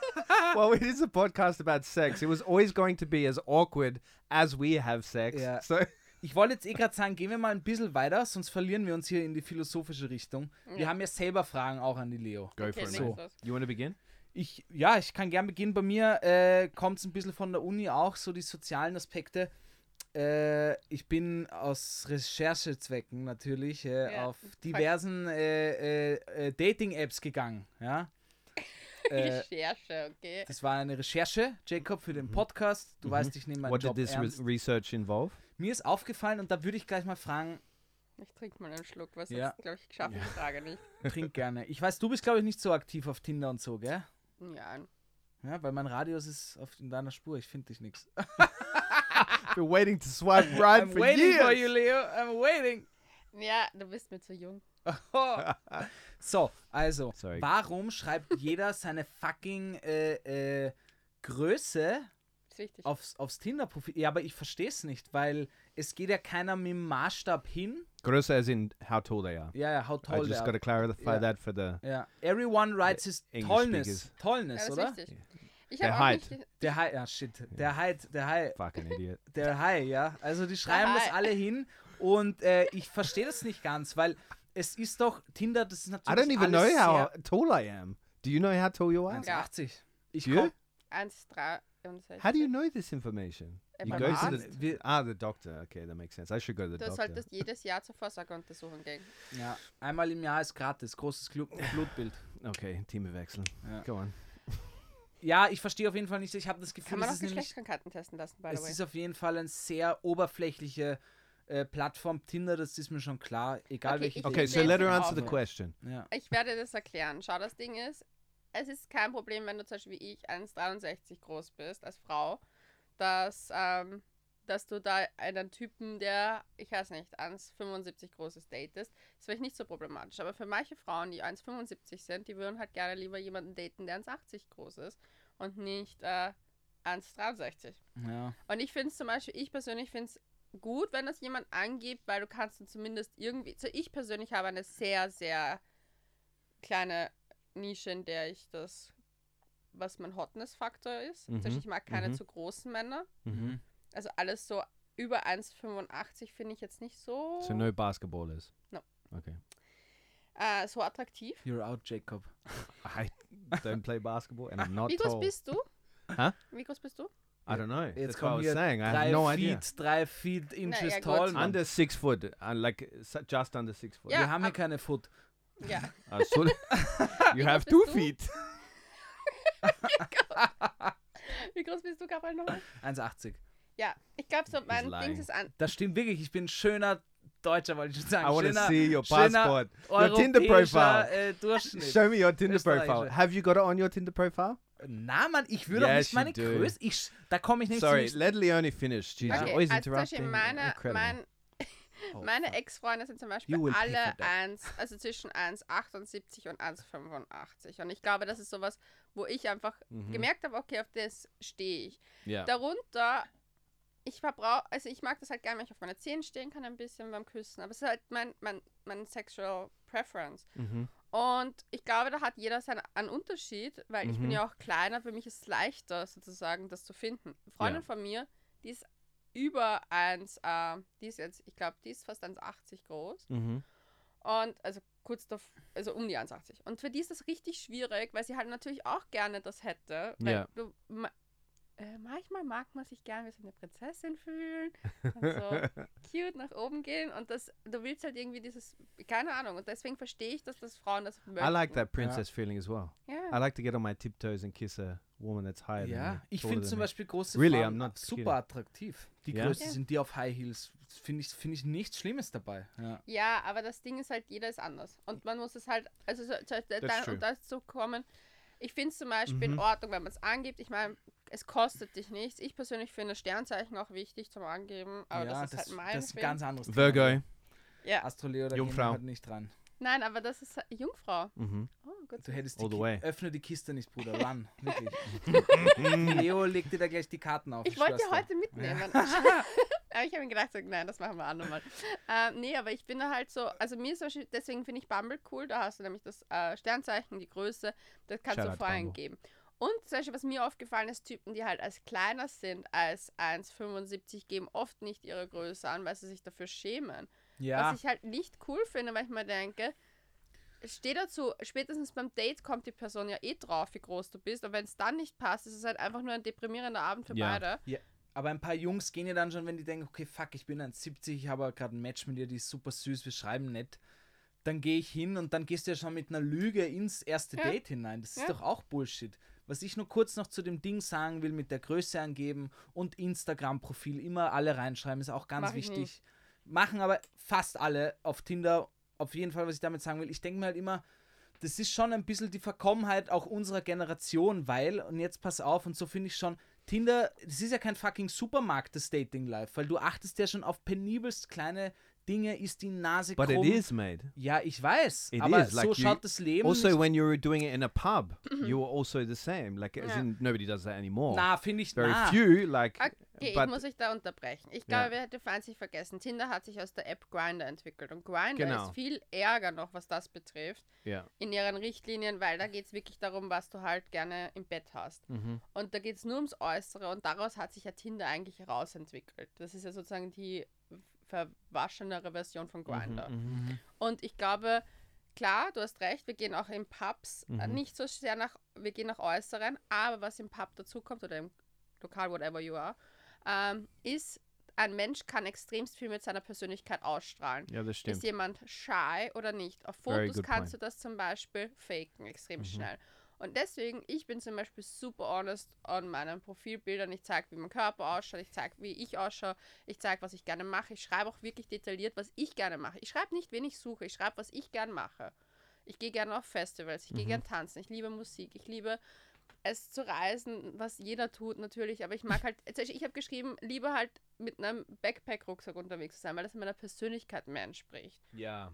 B: well it is a podcast about sex it was always going to be as awkward as we have sex
A: Yeah.
B: so
A: Ich wollte jetzt eh gerade sagen, gehen wir mal ein bisschen weiter, sonst verlieren wir uns hier in die philosophische Richtung. Wir
C: Ja.
A: haben ja selber Fragen auch an die Leo.
B: go
C: Okay,
B: for it
C: los.
B: you want to begin
A: Ich, ja, ich kann gern beginnen. Bei mir äh, kommt es ein bisschen von der Uni auch, so die sozialen Aspekte. Äh, ich bin aus Recherchezwecken natürlich äh,
C: Ja,
A: auf diversen äh, äh, äh, Dating-Apps gegangen. Ja? äh,
C: Recherche, okay.
A: das war eine Recherche, Jacob, für den Podcast. Du
B: Mhm.
A: weißt, ich nehme meinen
B: what
A: Job
B: did this re
A: ernst.
B: research involve
A: Mir ist aufgefallen und da würde ich gleich mal fragen,
C: Ich trinke mal einen Schluck, was
A: Ja.
C: sonst, glaube ich, schaffe ich die Frage nicht.
A: Trink gerne. Ich weiß, du bist, glaube ich, nicht so aktiv auf Tinder und so, gell?
C: Ja,
A: Ja, weil mein Radius ist auf, in deiner Spur. Ich finde dich nix.
B: Been waiting to swipe right
A: I'm
B: for
A: waiting
B: years.
A: for you, Leo. I'm waiting.
C: ja, du bist mir zu jung.
A: so, also,
B: Sorry.
A: warum schreibt jeder seine fucking äh, äh, Größe aufs, aufs Tinder-Profil? Ja, aber ich verstehe es nicht, weil es geht ja keiner mit dem Maßstab hin.
B: Größer as in how tall they are.
A: Ja, ja, how
B: I
A: tall
B: just
A: they
B: got to
A: are.
B: clarify
A: Ja.
B: that for the.
A: Ja, everyone writes his
B: English
A: Tallness.
B: speakers.
C: ja,
A: Tallness,
C: ist
A: oder?
C: Ich
B: Der
C: nicht.
A: Der Hai, ja shit, der Hai, der Hai,
B: Fucking idiot.
A: der Hai, ja. Also die schreiben das alle hin und äh, ich verstehe das nicht ganz, weil es ist doch Tinder, das ist
B: I
A: natürlich
B: don't even know how tall I am. Do you know how tall you are?
C: Ja.
A: 1,80. Ich
B: You?
A: komm,
C: 1,63.
B: How do you know this information? You
C: beim
B: go to
C: Arzt.
B: the
A: wir,
B: ah the doctor. Okay, that makes sense. I should go to the
C: Du
B: doctor.
C: solltest jedes Jahr zur Vorsorgeuntersuchung gehen.
A: ja, einmal im Jahr ist gratis, großes Glu Blutbild.
B: Okay, Team wechseln.
A: Ja.
B: Go on.
A: Ja, ich verstehe auf jeden Fall nicht, ich habe das Gefühl,
C: Kann man
A: es
C: auch Geschlechtskrankheiten testen lassen, by the
A: es
C: way.
A: ist auf jeden Fall eine sehr oberflächliche äh, Plattform. Tinder, das ist mir schon klar, egal
C: Okay,
A: welche
B: Okay,
C: Ich
B: so let her
C: es
B: answer the question.
A: Ja.
C: Ich werde das erklären. Schau, das Ding ist, es ist kein Problem, wenn du zum Beispiel wie ich 1,63 groß bist als Frau, dass, ähm, dass du da einen Typen, der, ich weiß nicht, 1,75 groß ist, datest. Das vielleicht nicht so problematisch. Aber für manche Frauen, die 1,75 sind, die würden halt gerne lieber jemanden daten, der 1,80 groß ist und nicht äh, 1,63.
A: ja.
C: Und ich finde es zum Beispiel, ich persönlich finde es gut, wenn das jemand angibt, weil du kannst dann zumindest irgendwie. So ich persönlich habe eine sehr, sehr kleine Nische, in der ich das, was mein Hotness-Faktor ist.
B: Mhm,
C: ich mag keine
B: mhm.
C: zu großen Männer.
A: Mhm.
C: Also alles so über 1,85 finde ich jetzt nicht so,
B: So no basketballers.
C: No.
B: Okay.
C: äh, so attraktiv.
A: You're out, Jacob.
B: I don't play basketball and I'm not
C: Wie groß
B: tall.
C: bist du?
B: Huh?
C: Wie groß bist du?
B: I don't know.
A: Jetzt
B: That's what I was saying. I have no
A: Feet,
B: idea.
A: drei Feet Inches
C: ja, gut.
A: tall. Mann.
B: Under six foot. Uh, like just under six foot.
C: Ja,
A: Wir haben hier keine Foot.
C: Ja.
B: Uh, so you have two feet.
C: Wie groß bist du, Gabriel, nochmal?
A: 1,80.
C: Ja, ich glaube so, mein. Ding ist an.
A: Das stimmt wirklich. Ich bin ein schöner Deutscher, wollte ich schon sagen.
B: I want to see your passport. Your Tinder
A: europäischer,
B: profile.
A: Äh, Durchschnitt.
B: Show me your Tinder profile. Have you got it on your Tinder profile?
A: Na, Mann, ich würde
B: Yes,
A: doch nicht meine. Größe. Ich, da komme ich nicht
B: Sorry,
A: zu.
B: let Leonie finish. She's
A: Ja.
C: Okay,
B: always
C: also zum Beispiel
B: interrupting.
C: meine, mein, meine
A: fuck.
C: Ex-Freunde sind zum Beispiel alle
A: for that.
C: 1, also zwischen 1,78 und 1,85. Und ich glaube, das ist sowas, wo ich einfach
B: Mhm.
C: gemerkt habe, okay, auf das stehe ich.
B: Yeah.
C: Darunter, ich verbrauche, also ich mag das halt gerne, wenn ich auf meine Zehen stehen kann, ein bisschen beim Küssen. Aber es ist halt mein, mein, mein Sexual Preference.
B: Mhm.
C: Und ich glaube, da hat jeder seinen einen Unterschied, weil ich bin
B: Mhm.
C: ja auch kleiner, für mich ist es leichter sozusagen, das zu finden. Eine Freundin
B: Ja.
C: von mir, die ist über 1, äh, die ist jetzt, ich glaube, die ist fast 1,80 groß.
B: Mhm.
C: Und also kurz davor, also um die 1,80. Und für die ist das richtig schwierig, weil sie halt natürlich auch gerne das hätte. Weil
B: Ja.
C: du, ma, äh, manchmal mag man sich gerne wie so eine Prinzessin fühlen und so cute nach oben gehen und das, du willst halt irgendwie dieses, keine Ahnung, und deswegen verstehe ich, dass das Frauen das möchten.
B: I like that princess feeling as well.
C: Ja.
B: I like to get on my tiptoes and kiss a woman that's higher
A: Ja, ich finde zum. Beispiel große
B: Really,
A: Frauen
B: I'm not
A: super
B: kidding.
A: attraktiv. Die
B: Ja?
A: größten
C: Ja.
A: sind die auf High Heels. Finde ich, find ich nichts Schlimmes dabei. Ja.
C: Ja, aber das Ding ist halt, jeder ist anders. Und man muss es halt, also so, so,
B: true.
C: um dazu kommen, ich finde es zum Beispiel in
B: Mhm.
C: Ordnung, wenn man es angibt. Ich meine, es kostet dich nichts. Ich persönlich finde Sternzeichen auch wichtig zum Angeben, aber
A: ja,
C: das ist halt mein
A: das ist ein ganz anderes
B: Virgo.
A: Thema.
C: Ja,
A: Astroleo, da
B: Jungfrau.
A: halt nicht dran.
C: Nein, aber das ist Jungfrau.
B: Mhm.
C: Oh, gut.
A: Du hättest
B: All
A: die
B: the
A: Ki
B: way.
A: Öffne die Kiste nicht, Bruder. Run. Wirklich. Leo legt dir da gleich die Karten auf.
C: Ich wollte ja heute mitnehmen. aber ich habe mir gedacht, so, nein, das machen wir andermal. Ähm, nee, aber ich bin da halt so, also mir ist zum Beispiel, deswegen finde ich Bumble cool, da hast du nämlich das äh, Sternzeichen, die Größe, das kannst
B: Shout
C: du
B: out
C: vorher
B: Bumble.
C: geben. Und zum Beispiel, was mir aufgefallen ist, Typen, die halt als kleiner sind als 1,75, geben oft nicht ihre Größe an, weil sie sich dafür schämen.
A: Ja,
C: Was ich halt nicht cool finde, weil ich mir denke, steh dazu, spätestens beim Date kommt die Person ja eh drauf, wie groß du bist. Und wenn es dann nicht passt, ist es halt einfach nur ein deprimierender Abend für
B: Ja.
C: beide.
A: aber ein paar Jungs gehen ja dann schon, wenn die denken, okay, fuck, ich bin 1,70, ich habe gerade ein Match mit dir, die ist super süß, wir schreiben nett. Dann gehe ich hin und dann gehst du ja schon mit einer Lüge ins erste
C: Ja.
A: Date hinein. Das ist
C: Ja.
A: doch auch Bullshit. Was ich nur kurz noch zu dem Ding sagen will, mit der Größe angeben und Instagram-Profil immer alle reinschreiben, ist auch ganz
C: Mach ich
A: wichtig. Machen aber fast alle auf Tinder. Auf jeden Fall, was ich damit sagen will. Ich denke mir halt immer, das ist schon ein bisschen die Verkommenheit auch unserer Generation, weil, und jetzt pass auf, und so finde ich schon, Tinder, das ist ja kein fucking Supermarkt, das Dating Life, weil du achtest ja schon auf penibelst kleine Dinge, ist die Nase
B: But
A: krumm.
B: it is, mate.
A: Ja, ich weiß,
B: It
A: aber
B: is, like
A: so
B: you-
A: schaut das Leben
B: Also,
A: nicht.
B: when you were doing it in a pub, you were also the same. Like, as
C: Ja.
B: in, nobody does that anymore.
A: Na, finde ich,
B: Very
A: na.
B: few, like,
C: Okay, ich muss euch da unterbrechen. Ich glaube, wir hätten fancy vergessen. Tinder hat sich aus der App Grinder entwickelt. Und Grinder
B: Genau.
C: ist viel ärger noch, was das betrifft,
B: yeah.
C: in ihren Richtlinien, weil da geht es wirklich darum, was du halt gerne im Bett hast.
B: Mhm.
C: Und da geht es nur ums Äußere und daraus hat sich ja Tinder eigentlich herausentwickelt. Das ist ja sozusagen die verwaschenere Version von Grinder.
B: Mhm.
C: Und ich glaube, klar, du hast recht, wir gehen auch in Pubs äh,
B: Mhm.
C: nicht so sehr nach, wir gehen nach Äußeren, aber was im Pub dazukommt oder im Lokal, whatever you are, ähm, ist, ein Mensch kann extremst viel mit seiner Persönlichkeit ausstrahlen.
B: Ja, das stimmt.
C: Ist jemand shy oder nicht? Auf Fotos kannst
B: point.
C: du das zum Beispiel faken, extrem
B: Mhm.
C: schnell. Und deswegen, ich bin zum Beispiel super honest an meinen Profilbildern. Ich zeige, wie mein Körper ausschaut, ich zeige, wie ich ausschaue, ich zeige, was ich gerne mache. Ich schreibe auch wirklich detailliert, was ich gerne mache. Ich schreibe nicht, wen ich suche, ich schreibe, was ich gerne mache. Ich gehe gerne auf Festivals, ich gehe
B: Mhm.
C: gerne tanzen, ich liebe Musik, ich liebe es zu reisen, was jeder tut natürlich, aber ich mag halt, ich habe geschrieben, lieber halt mit einem Backpack-Rucksack unterwegs zu sein, weil das meiner Persönlichkeit mehr entspricht.
B: Yeah.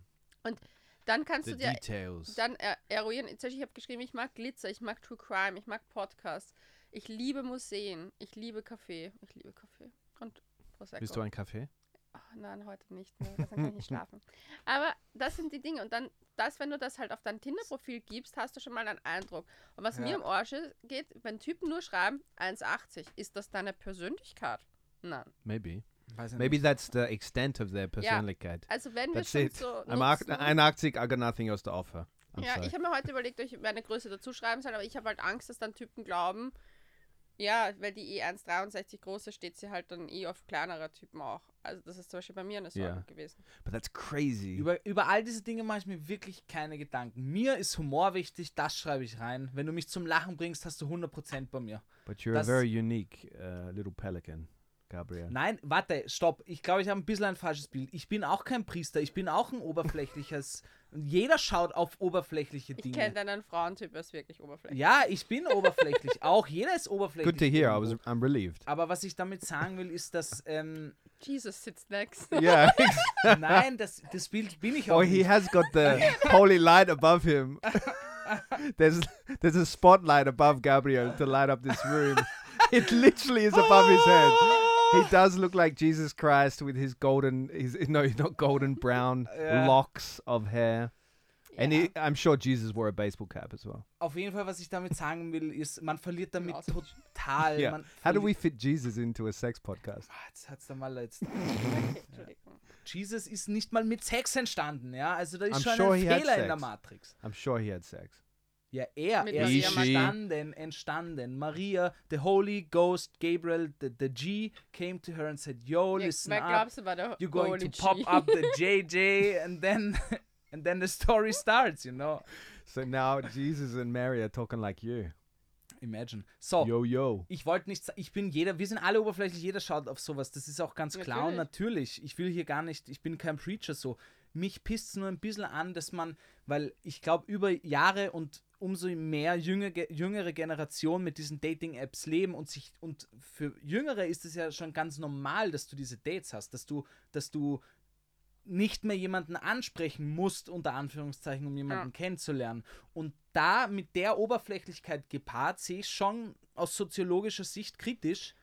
C: Dann kannst
B: The
C: du dir
B: details.
C: dann er eruieren. Ich habe geschrieben, ich mag Glitzer, ich mag True Crime, ich mag Podcasts, ich liebe Museen, ich liebe Kaffee, ich liebe Kaffee und Prosecco.
B: Bist du ein Kaffee?
C: Ach, nein, heute nicht mehr, deswegen kann ich nicht schlafen. Aber das sind die Dinge und dann, das, wenn du das halt auf dein Tinder-Profil gibst, hast du schon mal einen Eindruck. Und was mir
A: Ja.
C: im Arsch geht, wenn Typen nur schreiben 1,80, ist das deine Persönlichkeit? Nein.
B: Maybe. Maybe
A: nicht.
B: that's the extent of their personality.
C: Also wenn wir
B: That's
C: schon
B: it.
C: so nutzen-
B: anorexic, I got nothing else to offer. I'm
C: Ja,
B: sorry.
C: ich habe mir heute überlegt, ob ich meine Größe dazu schreiben soll, aber ich habe halt Angst, dass dann Typen glauben, ja, weil die eh 1,63 groß ist, steht sie halt dann eh auf kleinere Typen auch. Also das ist zum Beispiel bei mir eine Sorge
B: Ja.
C: gewesen.
B: But that's crazy.
A: Über, über all diese Dinge mache ich mir wirklich keine Gedanken. Mir ist Humor wichtig, das schreibe ich rein. Wenn du mich zum Lachen bringst, hast du 100% bei mir.
B: But you're
A: das-
B: a very unique uh, little pelican, Gabriel.
A: Nein, warte, stopp. Ich glaube, ich habe ein bisschen ein falsches Bild. Ich bin auch kein Priester, ich bin auch ein oberflächliches. Jeder schaut auf oberflächliche
C: Ich
A: Dinge.
C: kenne deinen Frauentyp als wirklich oberflächlich.
A: Ja, ich bin oberflächlich. auch jeder ist oberflächlich.
B: Good to hear. I was. I'm relieved.
A: Aber was ich damit sagen will, ist, dass. Ähm,
C: Jesus sits next.
B: yeah.
A: nein, das, das Bild bin ich auch
B: oh, he
A: nicht.
B: has got the holy light above him. there's there's a spotlight above Gabriel to light up this room. It literally is above his head. He does look like Jesus Christ with his golden, his no, he's not golden brown
A: Yeah.
B: locks of hair. And
C: Ja.
B: he, I'm sure Jesus wore a baseball cap as well.
A: Auf jeden Fall, was ich damit sagen will, ist, man verliert damit
C: Awesome.
A: total.
B: Yeah.
A: Man
B: How do we fit Jesus into a sex podcast?
A: Ah, Jetzt hat's da mal jetzt. Jesus ist nicht mal mit Sex entstanden, ja. Also da ist
B: I'm
A: schon
B: sure
A: ein Fehler in der. Matrix.
B: I'm sure he had sex.
A: Ja, er,
C: Mit
A: er
B: Maria
A: ist entstanden, entstanden. Maria, the Holy Ghost, Gabriel, the, the G, came to her and said, yo,
C: Ja,
A: listen up,
C: glaubst du, war der
A: you're going
C: Holy
A: to pop
C: G?
A: up the JJ, and then, and then the story starts, you know.
B: So now Jesus and Mary are talking like you.
A: Imagine. So,
B: Yo, yo.
A: ich wollte nicht ich bin jeder, wir sind alle oberflächlich, jeder schaut auf sowas, das ist auch ganz klar und natürlich, ich will hier gar nicht, ich bin kein Preacher so. Mich pisst es nur ein bisschen an, dass man, weil ich glaube, über Jahre und umso mehr jüngere, jüngere Generationen mit diesen Dating-Apps leben und sich, und für Jüngere ist es ja schon ganz normal, dass du diese Dates hast, dass du, dass du nicht mehr jemanden ansprechen musst, unter Anführungszeichen, um jemanden kennenzulernen. Und da mit der Oberflächlichkeit gepaart sehe ich schon aus soziologischer Sicht kritisch.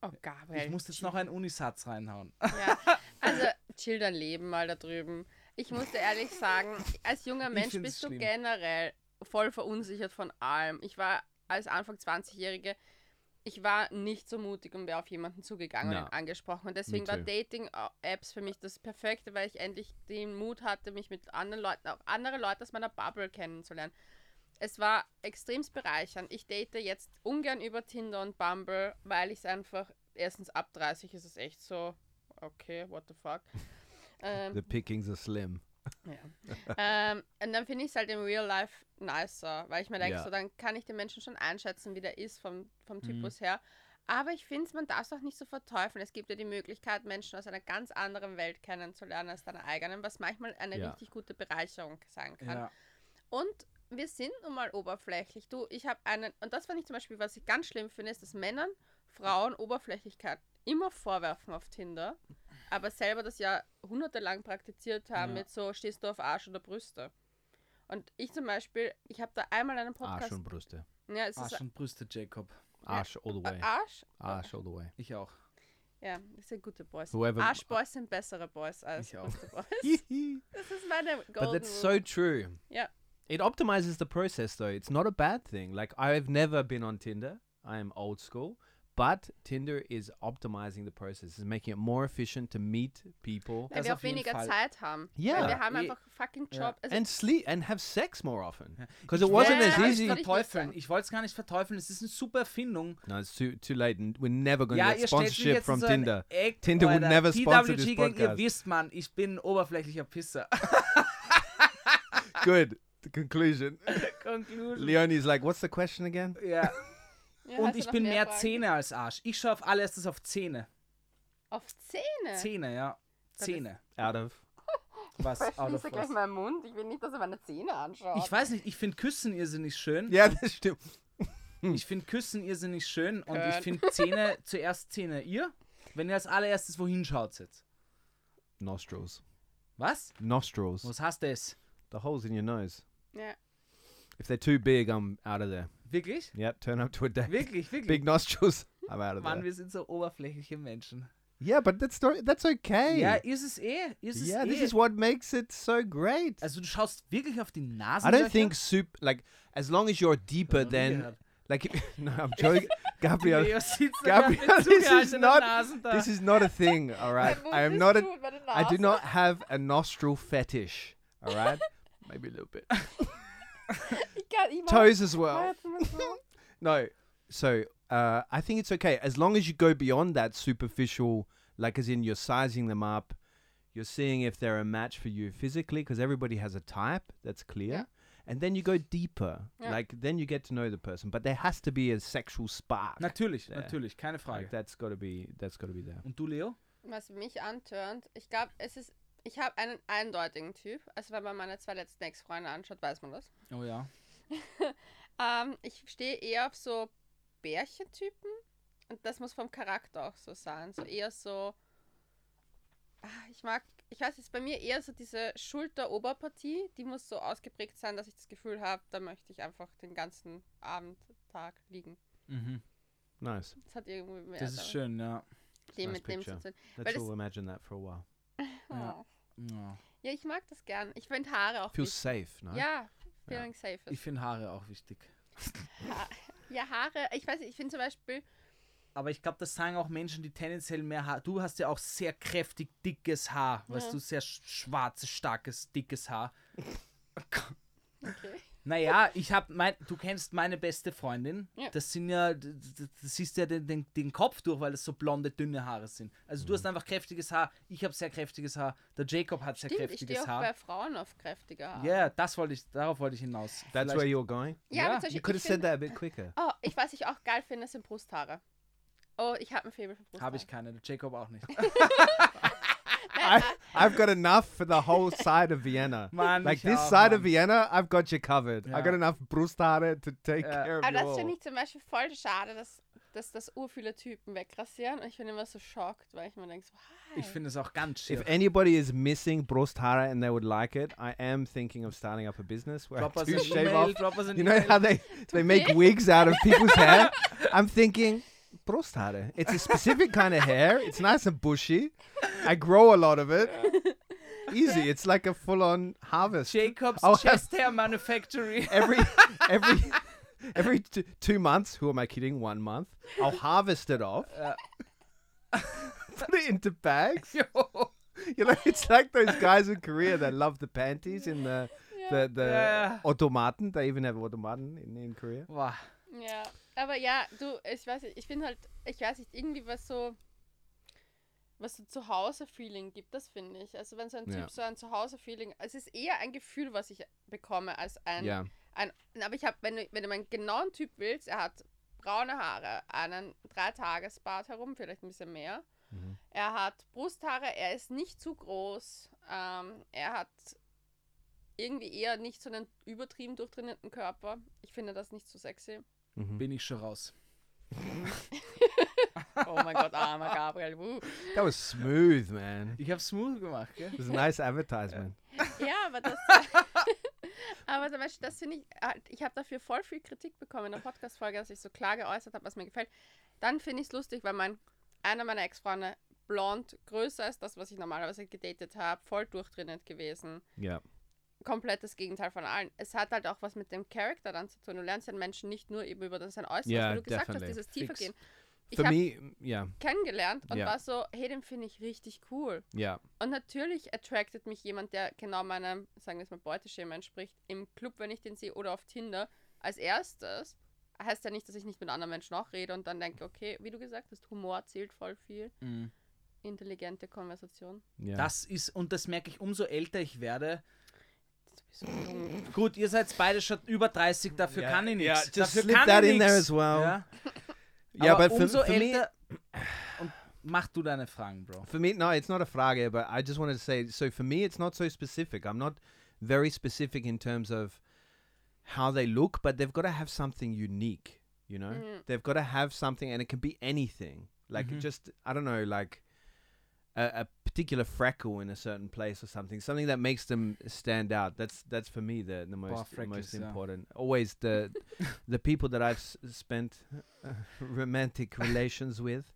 C: Oh, Gabriel.
A: Ich muss jetzt noch einen Unisatz reinhauen.
C: Ja, also chill dein Leben mal da drüben. Ich muss dir ehrlich sagen, als junger Mensch bist du
A: schlimm.
C: generell voll verunsichert von allem. Ich war als Anfang 20-Jährige, ich war nicht so mutig und wäre auf jemanden zugegangen
B: No.
C: und angesprochen. Und deswegen war. Dating-Apps für mich das Perfekte, weil ich endlich den Mut hatte, mich mit anderen Leuten, auch andere Leute aus meiner Bubble kennenzulernen. Es war extremst bereichernd. Ich date jetzt ungern über Tinder und Bumble, weil ich es einfach, erstens ab 30 ist es echt so, okay, what the fuck. ähm,
B: The pickings are slim.
C: Ja. ähm, und dann finde ich es halt im Real Life nicer, weil ich mir denke,
B: Ja.
C: so dann kann ich den Menschen schon einschätzen, wie der ist vom, vom
A: Mhm.
C: Typus her. Aber ich finde, man darf es auch nicht so verteufeln. Es gibt ja die Möglichkeit, Menschen aus einer ganz anderen Welt kennenzulernen als deiner eigenen, was manchmal eine
B: Ja.
C: richtig gute Bereicherung sein kann.
A: Ja.
C: Und wir sind nun mal oberflächlich. Du, ich habe einen, und das fand ich zum Beispiel, was ich ganz schlimm finde, ist, dass Männern Frauen Oberflächlichkeit immer vorwerfen auf Tinder, aber selber das ja jahrhundertelang praktiziert haben
A: Ja.
C: mit so, stehst du auf Arsch oder Brüste. Und ich zum Beispiel, ich habe da einmal einen Podcast.
B: Arsch und Brüste.
C: ja, es
A: Arsch
C: ist
A: und Brüste, Jacob.
B: Arsch all the way.
C: Arsch.
B: Arsch all the way.
A: Ich auch.
C: Ja, das sind gute Boys.
B: Whoever-
C: Arschboys sind bessere Boys als
A: Ich auch.
B: But
C: Das ist meine Golden
B: that's
C: Rule.
B: so true.
C: Yeah.
B: It optimizes the process though. It's not a bad thing. Like I've never been on Tinder. I am old school. But Tinder is optimizing the process. It's making it more efficient to meet people
C: Weil
A: Das
C: wir auch weniger
A: Fall.
C: Zeit haben.
B: Ja.
C: Weil wir haben einfach fucking. Job. Also,
B: and sleep and have sex more often. Because it wasn't as easy.
C: Ich
A: verteufeln. wollte es gar nicht verteufeln. Es ist eine super Erfindung.
B: No, it's too too late. We're never going to
A: Ja,
B: get sponsorship from
A: so
B: Tinder.
A: Eck,
B: Tinder would never sponsor
A: TWG
B: this
A: Gang, Ihr
B: podcast.
A: wisst, Mann, ich bin ein oberflächlicher Pisser.
B: Good. The conclusion.
A: Conclusion.
B: Leonie's like, what's the question again?
A: Ja.
C: Ja,
A: Und ich bin mehr
C: Fragen?
A: Zähne als Arsch. Ich schaue auf allererstes auf Zähne.
C: Auf Zähne?
A: Zähne, ja.
C: Das
A: Zähne.
B: Out of.
A: Was? Out of
C: Schließe gleich meinen Mund. Ich will nicht, dass er meine Zähne anschaut.
A: Ich weiß nicht, ich finde Küssen irrsinnig schön.
B: Yeah, that's stimmt.
A: Ich finde Küssen irrsinnig schön und ich finde Zähne zuerst Zähne. Ihr? Wenn ihr als allererstes wohin schaut jetzt.
B: Nostrils.
A: Was?
B: Nostrils.
A: Was heißt das?
B: The holes in your nose.
C: Ja.
B: If they're too big, I'm out of there.
A: Wirklich?
B: Yep, turn up to a date.
A: Wirklich, wirklich.
B: Big nostrils, I'm out of
A: Mann,
B: there.
A: wir sind so oberflächliche Menschen.
B: Yeah, but that's not, that's okay.
A: Ja, ist es eh. Ist es
B: yeah,
A: eh.
B: this is what makes it so great.
A: also du schaust wirklich auf die Nase.
B: I don't think soup like as long as you're deeper than like no, I'm joking. Gabriel, Gabriel, this is not- this is not a thing. All right, I am not a. I do not have a nostril fetish. All right, maybe a little bit.
C: Ich kann, ich mach-
B: Toes as well.
C: mach jetzt mal so.
B: No, so uh, I think it's okay as long as you go beyond that superficial, like as in you're sizing them up, you're seeing if they're a match for you physically, because everybody has a type that's clear,
C: Yeah.
B: and then you go deeper,
C: Yeah.
B: like then you get to know the person, but there has to be a sexual spark.
A: Natürlich,
B: Ja.
A: natürlich, keine
B: Like
A: Frage.
B: that's got to be that's got to be there.
A: Und du, Leo?
C: Was mich antörnt, ich glaube, es ist. Ich habe einen eindeutigen Typ. Also, wenn man meine zwei letzten Ex-Freunde anschaut, weiß man das.
A: Oh ja.
C: Ähm, ich stehe eher auf so Bärchentypen. Und das muss vom Charakter auch so sein. So eher so. Ah, Ich mag, ich weiß, es ist bei mir eher so diese Schulter-Oberpartie. Die muss so ausgeprägt sein, dass ich das Gefühl habe, da möchte ich einfach den ganzen Abend, Tag liegen.
A: Mhm.
B: Nice.
C: Das hat irgendwie mehr
A: Das ist schön, ja.
C: dem
B: Nice
C: mit dem zu
B: picture. Let's
C: das-
B: all imagine that for a while.
A: Ja. Ja.
C: Ja, ich mag das gern. Ich finde Haare auch
B: Feels
C: wichtig.
B: safe, no?
C: Ja, feeling safe.
A: Ich finde Haare auch wichtig.
C: Ha ja, Haare, ich weiß nicht, ich finde zum Beispiel,
A: Aber ich glaube, das sagen auch Menschen, die tendenziell mehr Haar. Du hast ja auch sehr kräftig, dickes Haar. Weißt
C: Ja.
A: du, sehr sch schwarzes, starkes, dickes Haar.
C: okay.
A: Naja, ich habe mein, du kennst meine beste Freundin.
C: Ja.
A: Das sind ja, das siehst ja den, den, den Kopf durch, weil es so blonde, dünne Haare sind. Also du hast einfach kräftiges Haar, ich habe sehr kräftiges Haar, der Jacob hat sehr
C: Stimmt, ich stehe
A: kräftiges
C: auch bei
A: Haar.
C: Frauen auf kräftige
A: Ja,
C: Haare.
A: das wollte ich, darauf wollte ich hinaus.
B: That's
A: Vielleicht-
B: where you're going.
C: Ja, zum
B: You could
C: ich
B: have said that a bit quicker.
C: Oh, ich weiß, was ich auch geil finde, sind Brusthaare. Oh, ich habe ein Faible für Brusthaare.
A: Habe ich keine, der Jacob auch nicht.
B: I, I've got enough for the whole side of Vienna.
A: Mann,
B: Like this
A: auch,
B: side of Vienna, I've got you covered.
A: Ja.
B: I got enough Brusthaare to take
A: Ja.
B: care of
C: Aber
B: you
C: das finde
B: all.
C: ich zum Beispiel voll schade, dass, dass das ur viele Typen wegrasieren. Und ich bin immer so schockt, weil ich mir denke, so, hi.
A: Ich finde es auch ganz schier.
B: If anybody is missing Brusthaare and they would like it, I am thinking of starting up a business where
A: Drop
B: I do shave
A: email,
B: off.
A: drop us an
B: You know how they they make wigs out of people's hair? I'm thinking Brusthaare. It's a specific kind of hair. It's nice and bushy. I grow a lot of it. Easy. It's like a full-on harvest.
A: Jacob's
B: I'll
A: Chest Hair Manufactory.
B: every every every t- two months. Who am I kidding? One month. I'll harvest it off,
A: Ja.
B: put it into bags.
A: Jo.
B: You know, it's like those guys in Korea that love the panties in the the the
A: Yeah.
B: automaten. They even have automaten in, in Korea.
A: Wow.
C: Ja, aber ja, du, ich weiß nicht, ich finde halt, ich weiß nicht, irgendwie was so, was so Zuhause-Feeling gibt, das finde ich. Also wenn so ein
B: Ja.
C: Typ so ein Zuhause-Feeling, es ist eher ein Gefühl, was ich bekomme, als ein,
B: Yeah.
C: ein aber ich habe, wenn du, wenn du meinen genauen Typ willst, er hat braune Haare, einen Dreitagesbart herum, vielleicht ein bisschen mehr.
B: Mhm.
C: Er hat Brusthaare, er ist nicht zu groß. Ähm, er hat irgendwie eher nicht so einen übertrieben durchtrainierten Körper. Ich finde das nicht so sexy.
B: Mhm.
A: Bin ich schon raus.
C: Oh mein Gott, armer Gabriel. Uh.
B: That was smooth, man.
A: Ich habe smooth gemacht, gell?
B: It was a nice advertisement.
C: Ja, aber das. aber zum Beispiel, das finde ich. halt- Ich habe dafür voll viel Kritik bekommen in der Podcast-Folge, dass ich so klar geäußert habe, was mir gefällt. Dann finde ich es lustig, weil mein, einer meiner Ex-Freunde blond größer ist, das, was ich normalerweise gedatet habe, voll durchtrainiert gewesen.
B: Yeah.
C: Komplettes Gegenteil von allen. Es hat halt auch was mit dem Charakter dann zu tun. Du lernst den Menschen nicht nur eben über sein Äußeres,
B: Ja,
C: wie du gesagt hast, dieses tiefer gehen. Ich habe
B: yeah,
C: kennengelernt und
B: Ja.
C: war so, hey, den finde ich richtig cool.
B: yeah,
C: Und natürlich attracted mich jemand, der genau meinem, sagen wir es mal, Beuteschema entspricht, im Club, wenn ich den sehe, oder auf Tinder, als erstes. Heißt ja nicht, dass ich nicht mit anderen Menschen auch rede und dann denke, okay, wie du gesagt hast, Humor zählt voll viel.
A: Mhm.
C: Intelligente Konversation.
B: yeah.
A: Das ist, und das merke ich, umso älter ich werde.
C: So jung.
A: Gut, ihr seid beide schon über 30, dafür
B: Ja,
A: kann ich
B: ja,
A: nichts.
B: just
A: dafür
B: slip
A: kann
B: that
A: ich
B: in there as well.
A: Ja,
B: yeah,
A: aber
B: but for,
A: umso
B: for me,
A: älter. Und mach du deine Fragen, Bro.
B: For me, no, it's not a frage, but I just wanted to say so for me, it's not so specific. I'm not very specific in terms of how they look, but they've got to have something unique, you know?
C: Mhm.
B: They've got to have something, and it can be anything. Like
A: Mhm.
B: just, I don't know, like a, a particular freckle in a certain place or something, something that makes them stand out. That's that's for me the the most the
A: freckles,
B: most
A: yeah.
B: important. Always the the people that I've s- spent uh, romantic relations with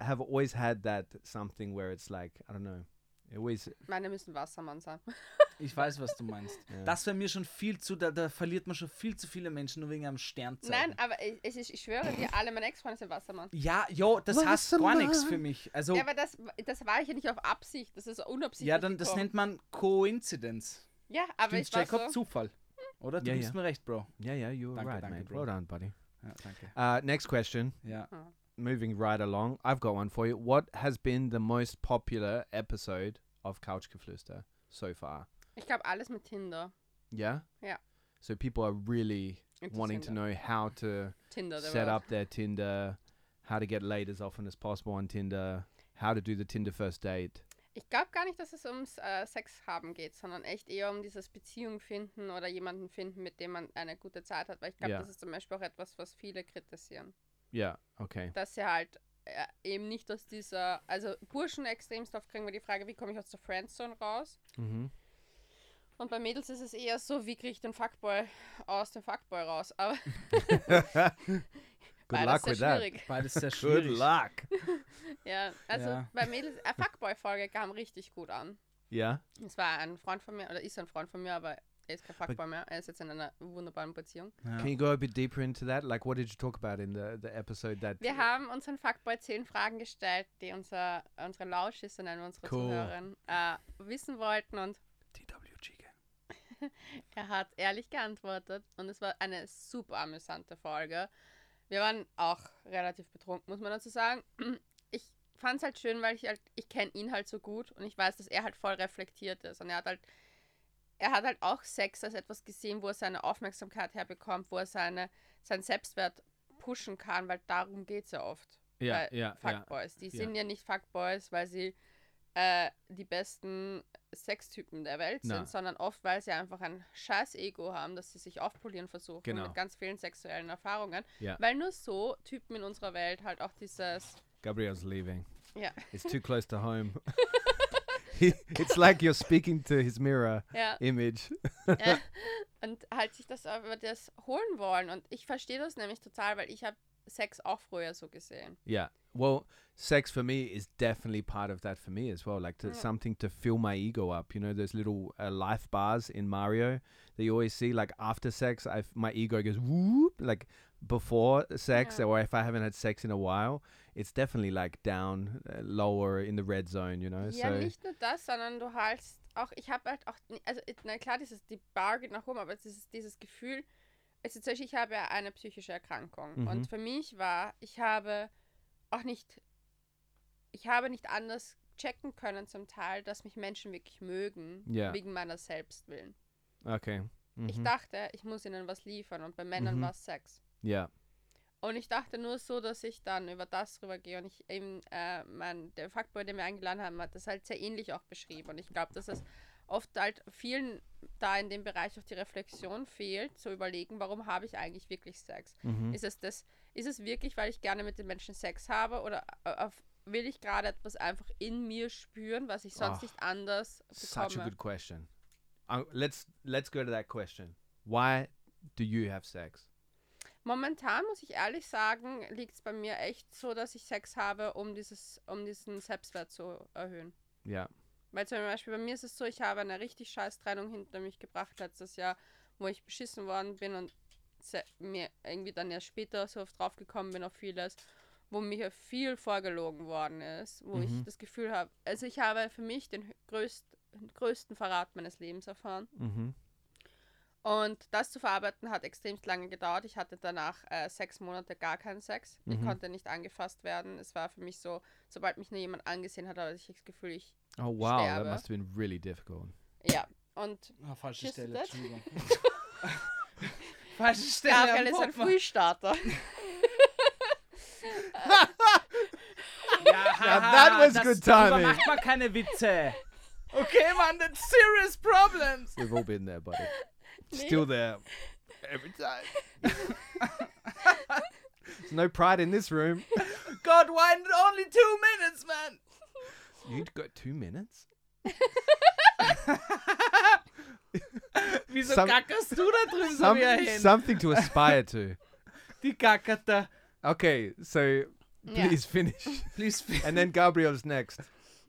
B: have always had that something where it's like I don't know. It always
C: Meine müssen Wassermann sein.
A: Ich weiß, was du meinst.
B: Ja.
A: Das wäre mir schon viel zu, da, da verliert man schon viel zu viele Menschen nur wegen einem Sternzeichen.
C: Nein, aber ich- ist, ich schwöre dir, alle meine Ex-Freunde sind Wassermann.
A: Ja, jo, das heißt gar nichts für mich. Also,
C: Ja, aber das, das war ich ja nicht auf Absicht, das ist unabsichtlich.
A: ja, dann das nennt man Koinzidenz.
C: Ja, aber
A: Stimmt's,
C: ich war
A: Jacob?
C: so,
A: Zufall. Oder? Du
B: Ja,
A: gibst
B: ja.
A: mir recht, Bro.
B: yeah, yeah, you were
A: Danke,
B: right,
A: danke,
B: mate.
A: bro.
B: Well done, buddy.
A: Ja, danke.
B: Uh, next question.
A: Ja.
B: Moving right along, I've got one for you. What has been the most popular episode of Couchgeflüster so far?
C: Ich glaube alles mit Tinder.
B: Yeah.
C: Yeah.
B: So people are really wanting to know how to
C: Tinder, der
B: set
C: war-
B: up their Tinder, how to get laid as often as possible on Tinder, how to do the Tinder first date.
C: Ich glaube gar nicht, dass es ums äh, Sex haben geht, sondern echt eher um dieses Beziehung finden oder jemanden finden, mit dem man eine gute Zeit hat. Weil ich glaube,
B: Ja.
C: das ist zum Beispiel auch etwas, was viele kritisieren.
B: Yeah. Okay.
C: Dass sie halt äh, eben nicht aus dieser, also Burschen extremst oft kriegen wir die Frage, wie komme ich aus der Friendzone raus?
B: Mm-hmm.
C: Und bei Mädels ist es eher so, wie kriege ich den Fuckboy aus dem Fuckboy raus? Aber
B: Good
C: beides
B: luck
C: sehr
B: with that.
C: schwierig.
A: Beides sehr
B: Good
A: schwierig.
B: luck.
C: Ja, also
A: Ja.
C: bei Mädels, eine Fuckboy-Folge kam richtig gut an.
B: Yeah.
C: Es war ein Freund von mir, oder ist ein Freund von mir, aber er ist kein Fuckboy mehr. Er ist jetzt in einer wunderbaren Beziehung.
A: Ja.
B: Can you go a bit deeper into that? Like, what did you talk about in the the episode that?
C: Wir haben unseren Fuckboy zehn Fragen gestellt, die unser, unsere Lauschisse, nennen wir unsere
B: Cool.
C: Zuhörer, äh, wissen wollten und. er hat ehrlich geantwortet und es war eine super amüsante Folge. Wir waren auch relativ betrunken, muss man dazu sagen. Ich fand es halt schön, weil ich halt, ich kenne ihn halt so gut und ich weiß, dass er halt voll reflektiert ist und er hat halt, er hat halt auch Sex als etwas gesehen, wo er seine Aufmerksamkeit herbekommt, wo er seine, seinen Selbstwert pushen kann, weil darum geht es ja oft
B: Yeah,
C: bei
B: yeah.
C: Fuckboys. Die
B: Ja.
C: sind ja nicht Fuckboys, weil sie äh, die besten Sextypen der Welt sind,
B: Na.
C: sondern oft, weil sie einfach ein scheiß Ego haben, dass sie sich aufpolieren versuchen
B: Genau.
C: mit ganz vielen sexuellen Erfahrungen.
B: Ja.
C: Weil nur so Typen in unserer Welt halt auch dieses,
B: Gabriel's leaving.
C: ja,
B: It's too close to home. He- it's like you're speaking to his mirror
C: ja,
B: image.
C: ja, und halt sich das aber das holen wollen. Und ich verstehe das nämlich total, weil ich habe Sex auch früher so gesehen.
B: Yeah. Well, sex for me is definitely part of that for me as well. Like to,
C: Yeah.
B: something to fill my ego up. You know, those little uh, life bars in Mario that you always see. Like after sex, I my ego goes whoop. Like before sex,
C: Yeah.
B: or if I haven't had sex in a while, it's definitely like down uh, lower in the red zone. You know.
C: Ja,
B: so
C: nicht nur das, sondern du haltst auch, ich habe halt auch, also na klar, dieses, die Bar geht nach oben, aber es ist dieses Gefühl, ist zum Beispiel, ich habe ja eine psychische Erkrankung
B: Mhm.
C: und für mich war, ich habe auch nicht, ich habe nicht anders checken können zum Teil, dass mich Menschen wirklich mögen,
B: Ja.
C: wegen meiner Selbstwillen.
B: okay.
C: Ich
B: Mhm.
C: dachte, ich muss ihnen was liefern und bei Männern
B: Mhm.
C: war es Sex.
B: Yeah.
C: Und ich dachte nur so, dass ich dann über das rübergehe. Und ich eben, äh, mein, der Fuckboy, der mir eingeladen hat, hat das halt sehr ähnlich auch beschrieben. Und ich glaube, dass es oft halt vielen da in dem Bereich auch die Reflexion fehlt, zu überlegen, warum habe ich eigentlich wirklich Sex?
B: Mhm.
C: Ist es das, ist es wirklich, weil ich gerne mit den Menschen Sex habe oder äh, auf, will ich gerade etwas einfach in mir spüren, was ich sonst
B: Ah,
C: nicht anders
B: Such a
C: bekomme?
B: good question. Uh, let's let's go to that question. Why do you have sex?
C: Momentan muss ich ehrlich sagen, liegt es bei mir echt so, dass ich Sex habe, um dieses, um diesen Selbstwert zu erhöhen.
B: Yeah.
C: Weil zum Beispiel bei mir ist es so, ich habe eine richtig scheiß Trennung hinter mich gebracht letztes Jahr, wo ich beschissen worden bin und mir irgendwie dann erst später so oft draufgekommen bin auf vieles, wo mir viel vorgelogen worden ist, wo ich
B: Mhm.
C: das Gefühl habe, also ich habe für mich den größt, größten Verrat meines Lebens erfahren.
B: Mm-hmm.
C: Und das zu verarbeiten hat extrem lange gedauert. Ich hatte danach äh, sechs Monate gar keinen Sex. Ich
B: Mhm.
C: konnte nicht angefasst werden. Es war für mich so, sobald mich nur jemand angesehen hat, hatte ich das Gefühl, ich,
B: Oh wow, that
C: Sterbe.
B: must have been really difficult.
C: ja. Und
A: Ah, falsche Stelle. Entschuldigung. falsche Stelle.
C: Gabriel ist ein. Frühstarter.
A: Ja, haha,
B: that was
A: das-
B: good timing.
A: macht man keine Witze. Okay, man, that's serious problems.
B: We've all been there, buddy.
C: Nee.
B: Still there. Every time. There's no pride in this room.
A: God, why only two minutes, man?
B: You'd got two minutes?
A: Wieso
B: Some-
A: gackerst du da drüben so
B: Some,
A: wie ein Hen?
B: something to aspire to.
A: Die gackert da.
B: Okay, so
C: Ja.
B: please finish.
A: Please.
B: And then Gabriel's next.